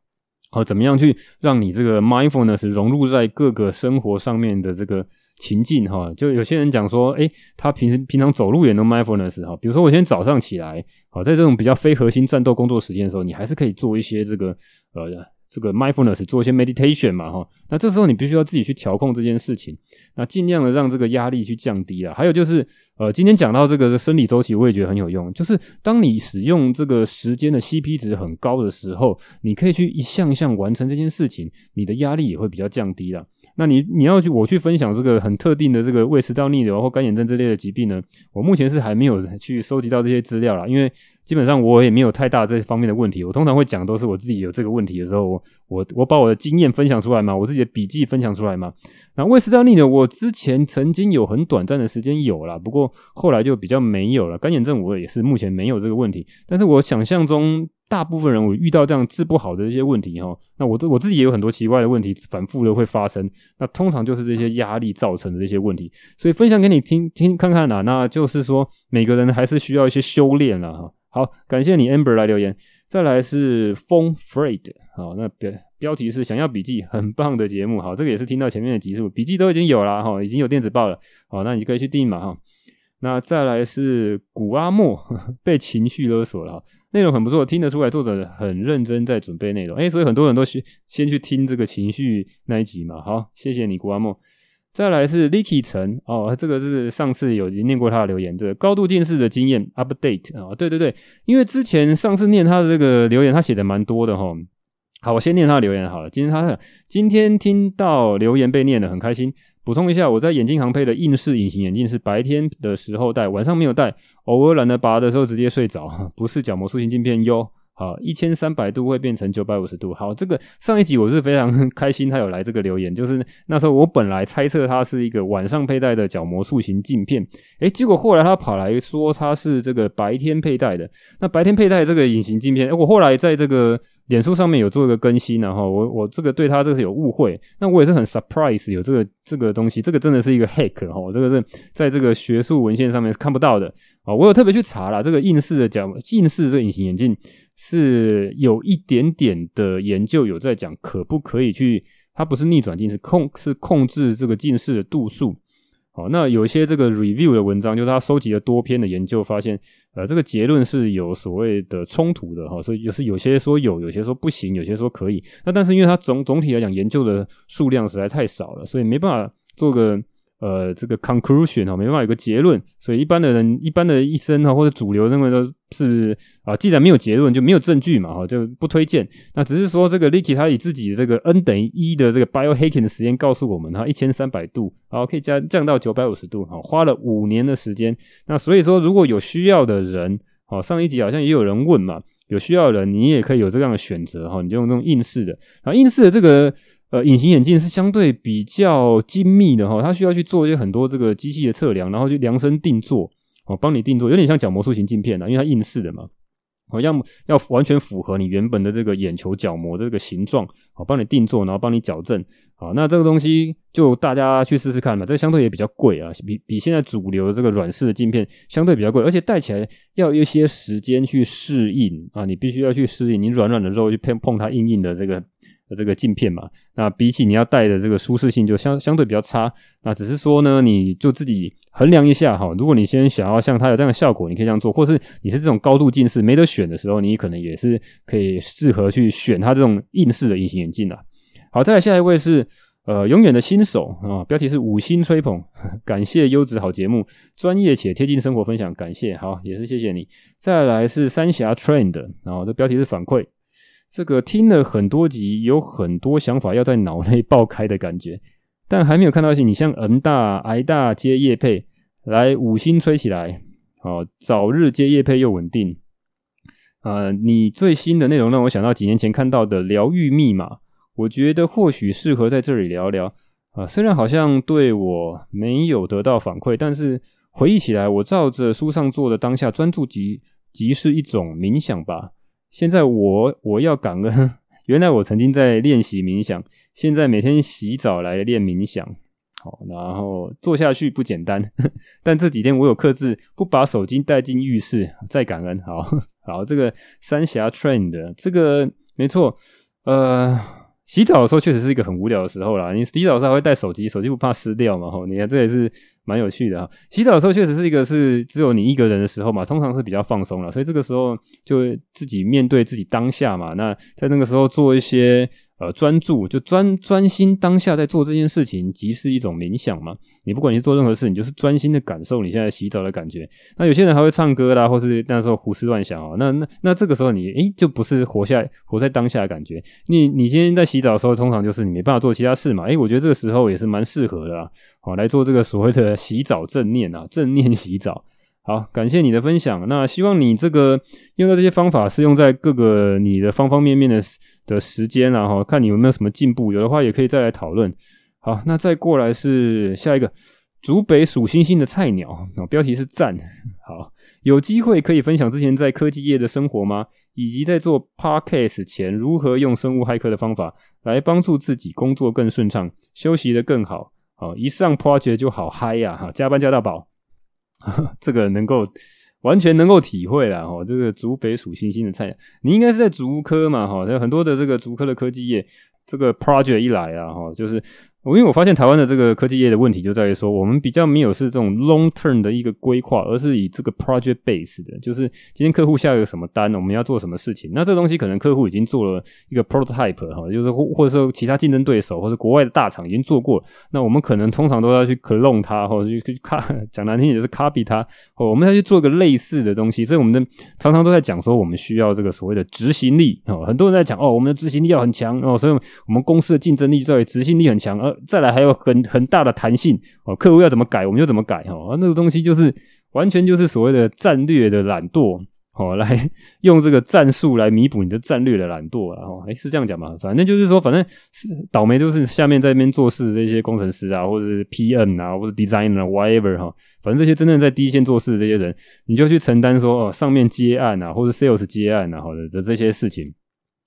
好，怎么样去让你这个 mindfulness 融入在各个生活上面的这个情境？哈，就有些人讲说，诶，他平时平常走路也能 mindfulness 哈。比如说，我今天早上起来，好，在这种比较非核心战斗工作时间的时候，你还是可以做一些这个呃这个 mindfulness，做一些 meditation 嘛，哈。那这时候你必须要自己去调控这件事情，那尽量的让这个压力去降低啊。还有就是。呃，今天讲到这个生理周期，我也觉得很有用。就是当你使用这个时间的 CP 值很高的时候，你可以去一项一项完成这件事情，你的压力也会比较降低了。那你你要去我去分享这个很特定的这个胃食道逆流或干眼症之类的疾病呢？我目前是还没有去收集到这些资料啦，因为基本上我也没有太大这方面的问题。我通常会讲都是我自己有这个问题的时候，我我我把我的经验分享出来嘛，我自己的笔记分享出来嘛。那胃食道逆流，我之前曾经有很短暂的时间有啦，不过后来就比较没有了。干眼症我也是目前没有这个问题，但是我想象中大部分人我遇到这样治不好的一些问题哈，那我我自己也有很多奇怪的问题反复的会发生，那通常就是这些压力造成的这些问题，所以分享给你听听看看啦，那就是说每个人还是需要一些修炼了哈。好，感谢你 Amber 来留言，再来是风 Freight，好，那标。标题是想要笔记，很棒的节目。好，这个也是听到前面的集数，笔记都已经有了哈，已经有电子报了。好，那你就可以去订嘛哈。那再来是古阿莫 <laughs> 被情绪勒索了，内容很不错，听得出来作者很认真在准备内容。诶，所以很多人都先先去听这个情绪那一集嘛。好，谢谢你古阿莫。再来是 Licky 陈哦，这个是上次有念过他的留言，这个高度近视的经验 update 啊，对对对，因为之前上次念他的这个留言，他写的蛮多的哈。好，我先念他的留言好了。今天他今天听到留言被念了，很开心。补充一下，我在眼镜行配的硬式隐形眼镜是白天的时候戴，晚上没有戴，偶尔懒得拔的时候直接睡着，不是角膜塑形镜片哟。好，一千三百度会变成九百五十度。好，这个上一集我是非常 <laughs> 开心，他有来这个留言，就是那时候我本来猜测它是一个晚上佩戴的角膜塑形镜片，诶，结果后来他跑来说它是这个白天佩戴的。那白天佩戴这个隐形镜片，我后来在这个脸书上面有做一个更新，然后我我这个对他这是有误会，那我也是很 surprise 有这个这个东西，这个真的是一个 hack 哈，这个是在这个学术文献上面是看不到的啊，我有特别去查了这个硬式的角硬式这个隐形眼镜。是有一点点的研究有在讲，可不可以去？它不是逆转近视，控是控制这个近视的度数。好，那有一些这个 review 的文章，就是他收集了多篇的研究，发现呃这个结论是有所谓的冲突的哈，所以就是有些说有，有些说不行，有些说可以。那但是因为它总总体来讲研究的数量实在太少了，所以没办法做个。呃，这个 conclusion 哈，没办法有个结论，所以一般的人、一般的医生哈，或者主流认为都是啊，既然没有结论，就没有证据嘛，哈，就不推荐。那只是说，这个 Licky 他以自己这个 n 等于一的这个 biohacking 的实验告诉我们，哈，一千三百度，然后，可以加降到九百五十度，哈，花了五年的时间。那所以说，如果有需要的人，好，上一集好像也有人问嘛，有需要的人，你也可以有这样的选择，哈，你就用这种硬式的，啊，硬式的这个。呃，隐形眼镜是相对比较精密的哈，它需要去做一些很多这个机器的测量，然后去量身定做哦，帮你定做，有点像角膜塑形镜片啊，因为它硬式的嘛。哦，要么要完全符合你原本的这个眼球角膜这个形状，好，帮你定做，然后帮你矫正，好，那这个东西就大家去试试看吧。这相对也比较贵啊，比比现在主流的这个软式的镜片相对比较贵，而且戴起来要有一些时间去适应啊，你必须要去适应，你软软的肉去碰碰它硬硬的这个。这个镜片嘛，那比起你要戴的这个舒适性就相相对比较差。那只是说呢，你就自己衡量一下哈。如果你先想要像它有这样的效果，你可以这样做；或是你是这种高度近视没得选的时候，你可能也是可以适合去选它这种硬式的隐形眼镜啦。好，再来下一位是呃永远的新手啊，标题是五星吹捧，<laughs> 感谢优质好节目，专业且贴近生活分享，感谢。好，也是谢谢你。再来是三峡 Trend，然后这标题是反馈。这个听了很多集，有很多想法要在脑内爆开的感觉，但还没有看到一些你像 M 大、I 大接业配，来五星吹起来，哦，早日接业配又稳定。呃，你最新的内容让我想到几年前看到的疗愈密码，我觉得或许适合在这里聊聊。啊、虽然好像对我没有得到反馈，但是回忆起来，我照着书上做的当下专注集即是一种冥想吧。现在我我要感恩，<laughs> 原来我曾经在练习冥想，现在每天洗澡来练冥想，好，然后做下去不简单，<laughs> 但这几天我有克制不把手机带进浴室，再感恩，好 <laughs> 好，这个三峡 trend 这个没错，呃。洗澡的时候确实是一个很无聊的时候啦。你洗澡的时候还会带手机，手机不怕湿掉嘛？吼，你看这也是蛮有趣的哈。洗澡的时候确实是一个是只有你一个人的时候嘛，通常是比较放松了，所以这个时候就自己面对自己当下嘛。那在那个时候做一些。呃，专注就专专心当下在做这件事情，即是一种冥想嘛。你不管你做任何事，你就是专心的感受你现在洗澡的感觉。那有些人还会唱歌啦，或是那时候胡思乱想啊。那那那这个时候你诶，就不是活下活在当下的感觉。你你今天在洗澡的时候，通常就是你没办法做其他事嘛。诶，我觉得这个时候也是蛮适合的啊，好来做这个所谓的洗澡正念啊，正念洗澡。好，感谢你的分享。那希望你这个用到这些方法是用在各个你的方方面面的的时间啊，哈，看你有没有什么进步，有的话也可以再来讨论。好，那再过来是下一个竹北数星星的菜鸟，标题是赞。好，有机会可以分享之前在科技业的生活吗？以及在做 Podcast 前如何用生物骇客的方法来帮助自己工作更顺畅，休息得更好。好，一上 Project 就好嗨呀，哈，加班加到饱。<laughs> 这个能够完全能够体会了哈，这个竹北属星星的菜，你应该是在竹科嘛哈，有很多的这个竹科的科技业，这个 project 一来啊哈，就是。我因为我发现台湾的这个科技业的问题就在于说，我们比较没有是这种 long term 的一个规划，而是以这个 project base 的，就是今天客户下一个什么单，我们要做什么事情。那这东西可能客户已经做了一个 prototype 哈，就是或或者说其他竞争对手或者国外的大厂已经做过，那我们可能通常都要去 clone 它，或者去去 c 讲难听点就是 copy 它，或我们要去做一个类似的东西。所以我们的常常都在讲说，我们需要这个所谓的执行力哦，很多人在讲哦，我们的执行力要很强哦，所以我们公司的竞争力在于执行力很强，而再来还有很很大的弹性哦，客户要怎么改我们就怎么改哈，那个东西就是完全就是所谓的战略的懒惰哦，来用这个战术来弥补你的战略的懒惰，然 <laughs> 后诶是这样讲嘛？反正就是说，反正是倒霉就是下面在那边做事这些工程师啊，或者是 PM 啊，或者 designer 啊，whatever 哈，反正这些真正在第一线做事的这些人，你就去承担说哦，上面接案啊，或者 sales 接案啊，或者这这些事情。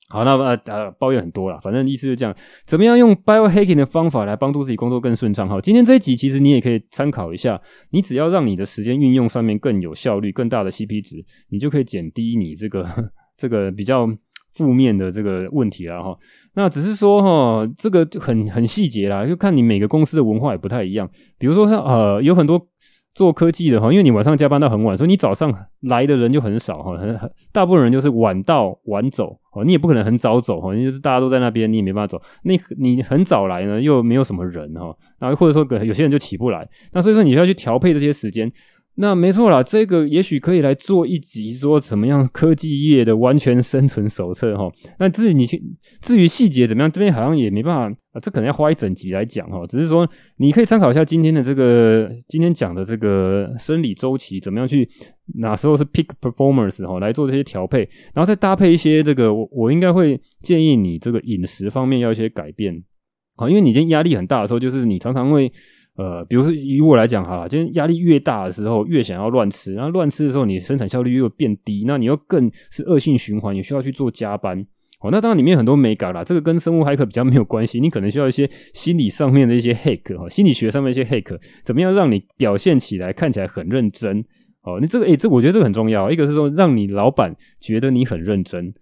好，那呃呃抱怨很多啦，反正意思就是这样，怎么样用 biohacking 的方法来帮助自己工作更顺畅？好，今天这一集其实你也可以参考一下，你只要让你的时间运用上面更有效率、更大的 CP 值，你就可以减低你这个 <laughs> 这个比较负面的这个问题了哈。那只是说哈，这个很很细节啦，就看你每个公司的文化也不太一样，比如说像呃有很多。做科技的哈，因为你晚上加班到很晚，所以你早上来的人就很少哈，很很大部分人就是晚到晚走哦，你也不可能很早走哈，你就是大家都在那边，你也没办法走。那你很早来呢，又没有什么人哈，然后或者说有些人就起不来，那所以说你需要去调配这些时间。那没错啦，这个也许可以来做一集，说怎么样科技业的完全生存手册哈。那至于你去，至于细节怎么样，这边好像也没办法啊，这可能要花一整集来讲哈。只是说你可以参考一下今天的这个今天讲的这个生理周期，怎么样去哪时候是 peak performance 哈，来做这些调配，然后再搭配一些这个，我我应该会建议你这个饮食方面要一些改变，好，因为你今天压力很大的时候，就是你常常会。呃，比如说以我来讲哈，今天压力越大的时候，越想要乱吃，然后乱吃的时候，你生产效率又变低，那你又更是恶性循环，你需要去做加班。哦，那当然里面很多美感啦，这个跟生物骇客比较没有关系，你可能需要一些心理上面的一些 hack 哈，心理学上面一些 hack，怎么样让你表现起来看起来很认真？哦，你这个诶、这、我觉得这个很重要，一个是说让你老板觉得你很认真。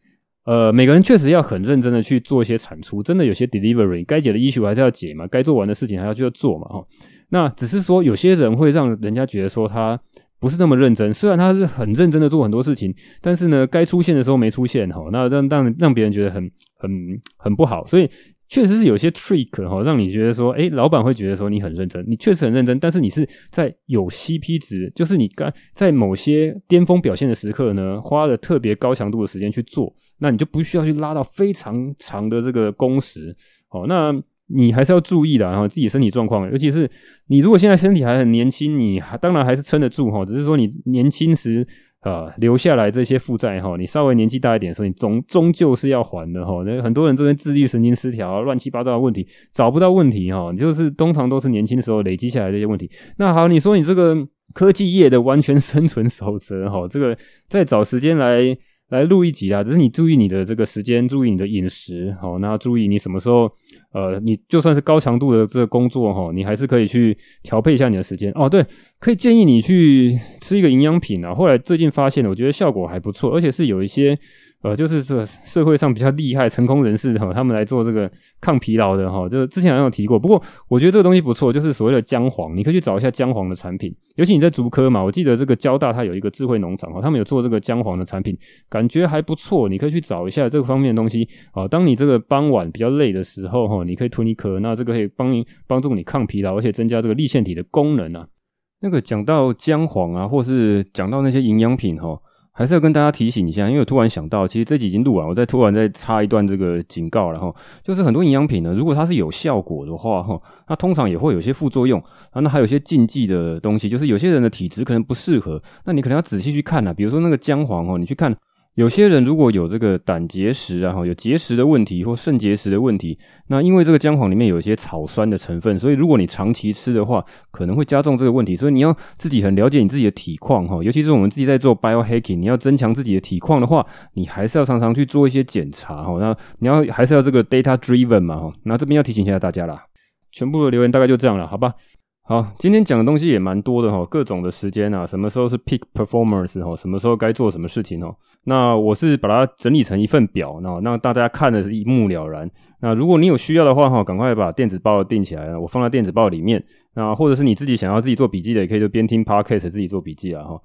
呃，每个人确实要很认真的去做一些产出，真的有些 delivery 该解的 issue 还是要解嘛，该做完的事情还要去要做嘛，哈。那只是说有些人会让人家觉得说他不是那么认真，虽然他是很认真的做很多事情，但是呢，该出现的时候没出现，哈，那让让让别人觉得很很很不好，所以。确实是有些 trick 哈，让你觉得说，诶，老板会觉得说你很认真，你确实很认真，但是你是在有 CP 值，就是你刚在某些巅峰表现的时刻呢，花了特别高强度的时间去做，那你就不需要去拉到非常长的这个工时，哦，那你还是要注意的，然后自己身体状况，尤其是你如果现在身体还很年轻，你当然还是撑得住哈，只是说你年轻时。啊，留下来这些负债哈，你稍微年纪大一点的时候，你终终究是要还的哈。那很多人这边自律神经失调、乱七八糟的问题，找不到问题哈，你就是通常都是年轻的时候累积下来这些问题。那好，你说你这个科技业的完全生存守则哈，这个再找时间来。来录一集啦，只是你注意你的这个时间，注意你的饮食，好，那注意你什么时候，呃，你就算是高强度的这个工作哈，你还是可以去调配一下你的时间哦。对，可以建议你去吃一个营养品啊。后来最近发现了，我觉得效果还不错，而且是有一些。呃，就是这社会上比较厉害成功人士哈，他们来做这个抗疲劳的哈，就之前好像有提过。不过我觉得这个东西不错，就是所谓的姜黄，你可以去找一下姜黄的产品。尤其你在竹科嘛，我记得这个交大它有一个智慧农场哈，他们有做这个姜黄的产品，感觉还不错。你可以去找一下这个方面的东西啊。当你这个傍晚比较累的时候哈，你可以吞一颗，那这个可以帮你帮助你抗疲劳，而且增加这个粒线体的功能啊。那个讲到姜黄啊，或是讲到那些营养品哈。还是要跟大家提醒一下，因为我突然想到，其实这集已经录完，我再突然再插一段这个警告然后，就是很多营养品呢，如果它是有效果的话哈，它通常也会有些副作用啊，那还有一些禁忌的东西，就是有些人的体质可能不适合，那你可能要仔细去看啊，比如说那个姜黄哦，你去看。有些人如果有这个胆结石啊，有结石的问题或肾结石的问题，那因为这个姜黄里面有一些草酸的成分，所以如果你长期吃的话，可能会加重这个问题。所以你要自己很了解你自己的体况哈，尤其是我们自己在做 biohacking，你要增强自己的体况的话，你还是要常常去做一些检查哈。那你要还是要这个 data driven 嘛哈。那这边要提醒一下大家啦，全部的留言大概就这样了，好吧？好，今天讲的东西也蛮多的哈，各种的时间啊，什么时候是 peak performance 哈，什么时候该做什么事情哦。那我是把它整理成一份表，那让大家看的是一目了然。那如果你有需要的话哈，赶快把电子报订起来，我放在电子报里面。那或者是你自己想要自己做笔记的，也可以就边听 podcast 自己做笔记啊哈。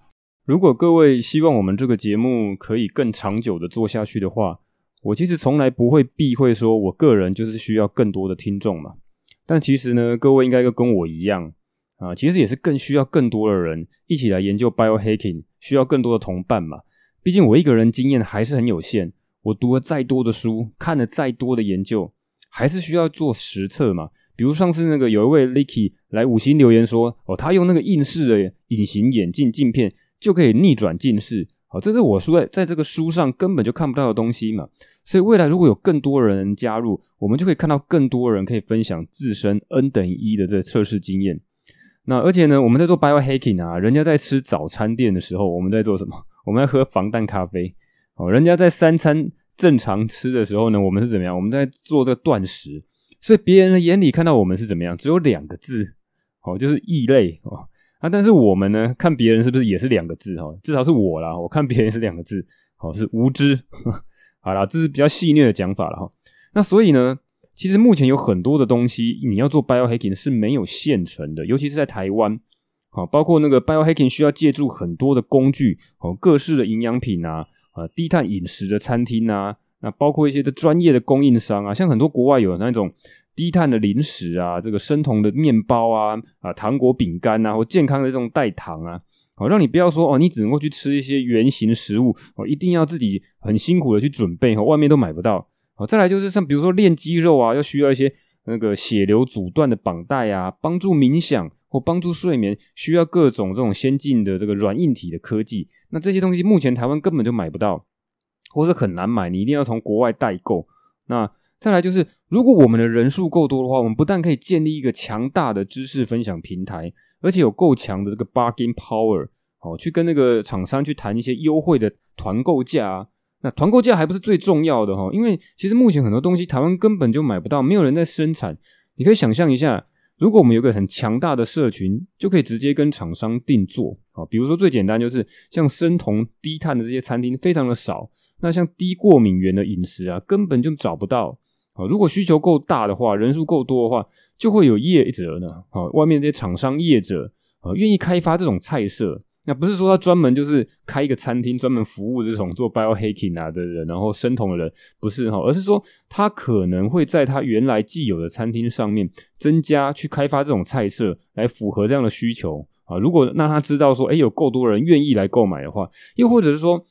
如果各位希望我们这个节目可以更长久的做下去的话，我其实从来不会避讳说，我个人就是需要更多的听众嘛。但其实呢，各位应该跟我一样啊，其实也是更需要更多的人一起来研究 biohacking，需要更多的同伴嘛。毕竟我一个人经验还是很有限，我读了再多的书，看了再多的研究，还是需要做实测嘛。比如上次那个有一位 Licky 来五星留言说，哦，他用那个硬式的隐形眼镜镜片就可以逆转近视，好，这是我说在在这个书上根本就看不到的东西嘛。所以未来如果有更多人加入，我们就可以看到更多人可以分享自身 N 等于一的这个测试经验。那而且呢，我们在做 biohacking 啊，人家在吃早餐店的时候，我们在做什么？我们在喝防弹咖啡。哦，人家在三餐正常吃的时候呢，我们是怎么样？我们在做这个断食。所以别人的眼里看到我们是怎么样？只有两个字，哦，就是异类哦。啊，但是我们呢，看别人是不是也是两个字？哦，至少是我啦，我看别人是两个字，哦，是无知。好啦，这是比较戏谑的讲法了哈。那所以呢，其实目前有很多的东西，你要做 biohacking 是没有现成的，尤其是在台湾。好，包括那个 biohacking 需要借助很多的工具，哦，各式的营养品啊，啊，低碳饮食的餐厅啊，那包括一些的专业的供应商啊，像很多国外有那种低碳的零食啊，这个生酮的面包啊，啊，糖果、饼干啊，或健康的这种代糖啊。好，让你不要说哦，你只能够去吃一些原型食物哦，一定要自己很辛苦的去准备哦，外面都买不到。好，再来就是像比如说练肌肉啊，要需要一些那个血流阻断的绑带啊，帮助冥想或帮助睡眠，需要各种这种先进的这个软硬体的科技。那这些东西目前台湾根本就买不到，或是很难买，你一定要从国外代购。那再来就是，如果我们的人数够多的话，我们不但可以建立一个强大的知识分享平台，而且有够强的这个 bargain power，好，去跟那个厂商去谈一些优惠的团购价啊。那团购价还不是最重要的哈，因为其实目前很多东西台湾根本就买不到，没有人在生产。你可以想象一下，如果我们有个很强大的社群，就可以直接跟厂商定做啊。比如说最简单就是像生酮低碳的这些餐厅非常的少，那像低过敏原的饮食啊，根本就找不到。啊如果需求够大的话，人数够多的话，就会有业者呢，啊，外面这些厂商业者啊，愿意开发这种菜色。那不是说他专门就是开一个餐厅，专门服务这种做 biohacking 啊的人，然后生酮的人，不是哈，而是说他可能会在他原来既有的餐厅上面增加去开发这种菜色，来符合这样的需求啊。如果让他知道说，诶，有够多人愿意来购买的话，又或者是说，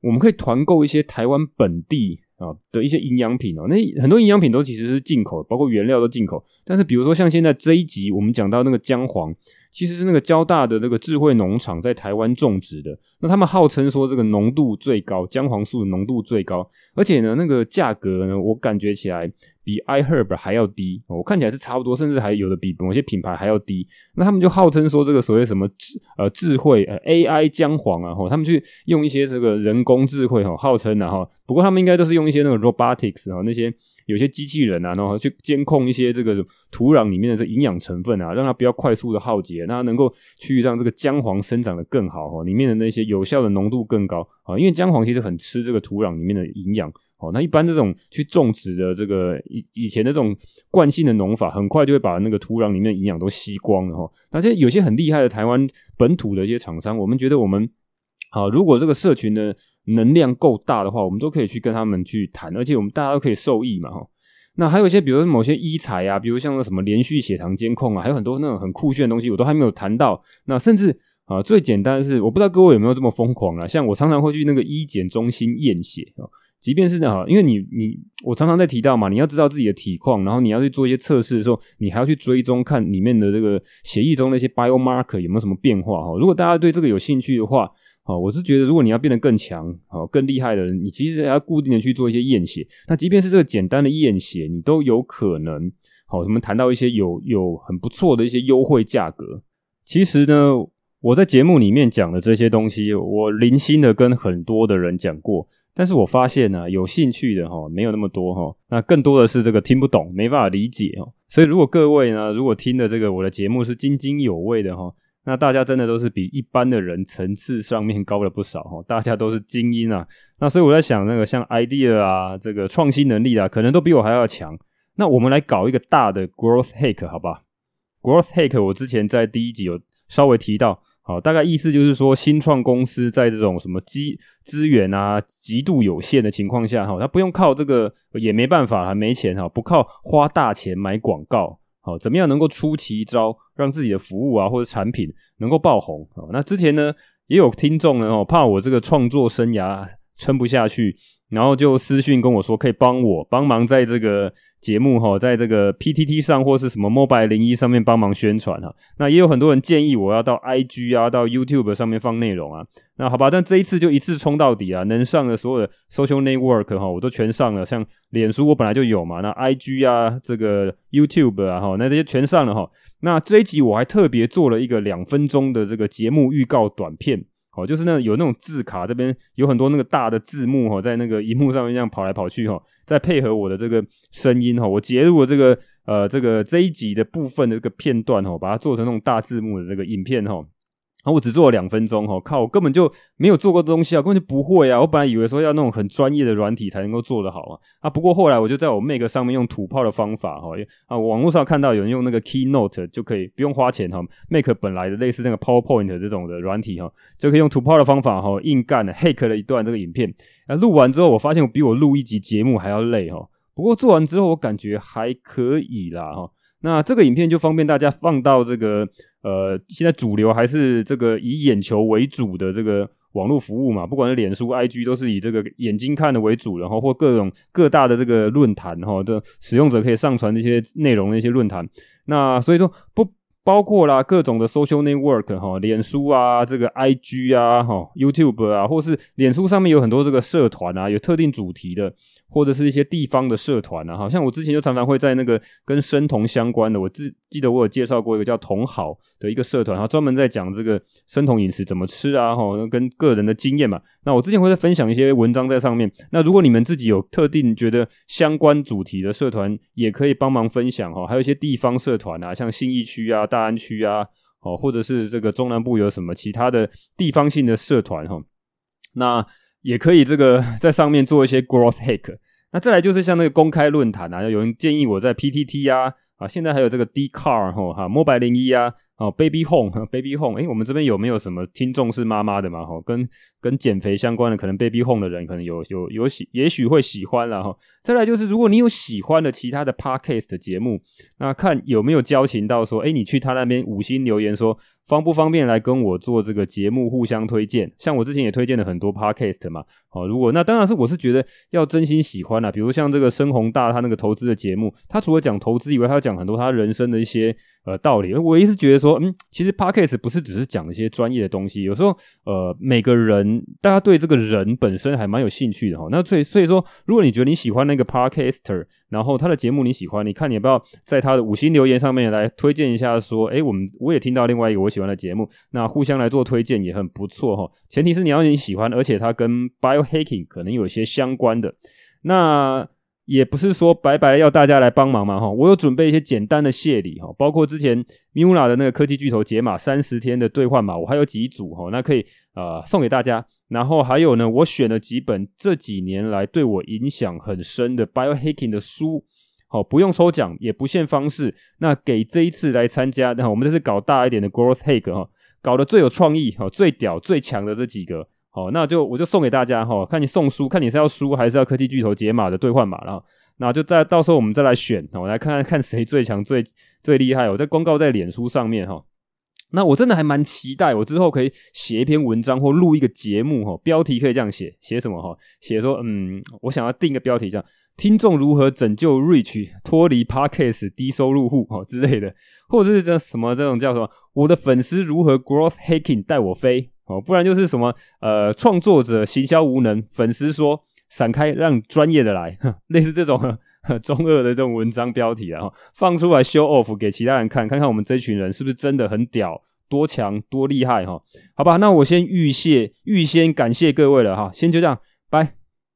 我们可以团购一些台湾本地。啊的一些营养品哦，那很多营养品都其实是进口，包括原料都进口。但是比如说像现在这一集我们讲到那个姜黄，其实是那个交大的那个智慧农场在台湾种植的。那他们号称说这个浓度最高，姜黄素的浓度最高，而且呢那个价格呢，我感觉起来。比 iHerb 还要低，我看起来是差不多，甚至还有的比某些品牌还要低。那他们就号称说这个所谓什么智呃智慧呃 AI 姜黄啊，吼，他们去用一些这个人工智慧哈，号称的哈。不过他们应该都是用一些那个 robotics 哈，那些。有些机器人啊，然后去监控一些这个土壤里面的这营养成分啊，让它不要快速的耗竭，让它能够去让这个姜黄生长得更好哈，里面的那些有效的浓度更高啊，因为姜黄其实很吃这个土壤里面的营养哦。那一般这种去种植的这个以以前的这种惯性的农法，很快就会把那个土壤里面的营养都吸光了哈。那些有些很厉害的台湾本土的一些厂商，我们觉得我们。好，如果这个社群呢能量够大的话，我们都可以去跟他们去谈，而且我们大家都可以受益嘛，哈。那还有一些，比如说某些医材啊，比如像那什么连续血糖监控啊，还有很多那种很酷炫的东西，我都还没有谈到。那甚至啊，最简单的是，我不知道各位有没有这么疯狂啊？像我常常会去那个医检中心验血啊，即便是哈，因为你你我常常在提到嘛，你要知道自己的体况，然后你要去做一些测试的时候，你还要去追踪看里面的这个血液中那些 biomarker 有没有什么变化哈。如果大家对这个有兴趣的话，好，我是觉得，如果你要变得更强，好，更厉害的人，你其实要固定的去做一些验血。那即便是这个简单的验血，你都有可能，好，我们谈到一些有有很不错的一些优惠价格。其实呢，我在节目里面讲的这些东西，我零星的跟很多的人讲过，但是我发现呢，有兴趣的哈，没有那么多哈。那更多的是这个听不懂，没办法理解哦。所以如果各位呢，如果听的这个我的节目是津津有味的哈。那大家真的都是比一般的人层次上面高了不少哈，大家都是精英啊。那所以我在想，那个像 idea 啊，这个创新能力啊，可能都比我还要强。那我们来搞一个大的 growth hack 好吧？growth hack 我之前在第一集有稍微提到，好，大概意思就是说，新创公司在这种什么资资源啊极度有限的情况下，哈，他不用靠这个，也没办法，还没钱哈，不靠花大钱买广告。好，怎么样能够出奇招，让自己的服务啊或者产品能够爆红？那之前呢，也有听众呢，哦，怕我这个创作生涯撑不下去。然后就私讯跟我说，可以帮我帮忙在这个节目哈，在这个 PTT 上或是什么 Mobile 01上面帮忙宣传哈。那也有很多人建议我要到 IG 啊，到 YouTube 上面放内容啊。那好吧，但这一次就一次冲到底啊，能上的所有的 Social Network 哈，我都全上了。像脸书我本来就有嘛，那 IG 啊，这个 YouTube 啊哈，那这些全上了哈。那这一集我还特别做了一个两分钟的这个节目预告短片。哦，就是那有那种字卡，这边有很多那个大的字幕哈，在那个荧幕上面这样跑来跑去哈，再配合我的这个声音哈，我截入了这个呃这个这一集的部分的这个片段哈，把它做成那种大字幕的这个影片哈。然后我只做了两分钟哈，靠，我根本就没有做过东西啊，根本就不会啊。我本来以为说要那种很专业的软体才能够做得好啊，啊，不过后来我就在我 Make 上面用土炮的方法哈，啊，网络上看到有人用那个 Keynote 就可以不用花钱哈，Make 本来的类似那个 PowerPoint 这种的软体哈，就可以用土炮的方法哈，硬干了 Hack 了一段这个影片。啊，录完之后我发现我比我录一集节目还要累哈，不过做完之后我感觉还可以啦哈。那这个影片就方便大家放到这个。呃，现在主流还是这个以眼球为主的这个网络服务嘛，不管是脸书、IG 都是以这个眼睛看的为主，然后或各种各大的这个论坛哈的使用者可以上传这些内容的一些论坛。那所以说不包括啦各种的 social network 哈，脸书啊，这个 IG 啊，哈 YouTube 啊，或是脸书上面有很多这个社团啊，有特定主题的。或者是一些地方的社团啊，好像我之前就常常会在那个跟生酮相关的，我记记得我有介绍过一个叫同好的一个社团，然后专门在讲这个生酮饮食怎么吃啊，哈，跟个人的经验嘛。那我之前会在分享一些文章在上面。那如果你们自己有特定觉得相关主题的社团，也可以帮忙分享哈。还有一些地方社团啊，像信义区啊、大安区啊，哦，或者是这个中南部有什么其他的地方性的社团哈，那。也可以这个在上面做一些 growth hack，那再来就是像那个公开论坛啊，有人建议我在 PTT 啊，啊，现在还有这个 Dcard 哈，哈，Mobile01 啊。哦，Baby Home，Baby Home，诶，我们这边有没有什么听众是妈妈的嘛？哈，跟跟减肥相关的，可能 Baby Home 的人可能有有有喜，也许会喜欢了哈。再来就是，如果你有喜欢的其他的 Podcast 节目，那看有没有交情到说，诶，你去他那边五星留言说，方不方便来跟我做这个节目互相推荐？像我之前也推荐了很多 Podcast 嘛。哦，如果那当然是我是觉得要真心喜欢啦，比如像这个深宏大他那个投资的节目，他除了讲投资以外，他要讲很多他人生的一些。呃，道理，我一直觉得说，嗯，其实 Podcast 不是只是讲一些专业的东西，有时候，呃，每个人大家对这个人本身还蛮有兴趣的哈。那所以，所以说，如果你觉得你喜欢那个 Podcaster，然后他的节目你喜欢，你看你要不要在他的五星留言上面来推荐一下，说，诶，我们我也听到另外一个我喜欢的节目，那互相来做推荐也很不错哈。前提是你要你喜欢，而且它跟 Biohacking 可能有些相关的，那。也不是说白白要大家来帮忙嘛哈，我有准备一些简单的谢礼哈，包括之前 Miula 的那个科技巨头解码三十天的兑换码，我还有几组哈，那可以呃送给大家。然后还有呢，我选了几本这几年来对我影响很深的 Biohacking 的书，好，不用抽奖，也不限方式，那给这一次来参加，那我们这次搞大一点的 Growth Hack 哈，搞得最有创意哈、最屌、最强的这几个。哦，那就我就送给大家哈，看你送书，看你是要书还是要科技巨头解码的兑换码，然后那就再到时候我们再来选，我来看看看谁最强最最厉害。我在公告在脸书上面哈，那我真的还蛮期待，我之后可以写一篇文章或录一个节目哈，标题可以这样写，写什么哈？写说嗯，我想要定个标题，这样听众如何拯救 Rich 脱离 Podcast 低收入户哈之类的，或者是这什么这种叫什么，我的粉丝如何 Growth Hacking 带我飞。哦，不然就是什么呃，创作者行销无能，粉丝说闪开，让专业的来，类似这种呵呵 <laughs> 中二的这种文章标题啊，放出来 show off 给其他人看，看看我们这群人是不是真的很屌，多强，多厉害哈？好吧，那我先预谢，预先感谢各位了哈，先就这样，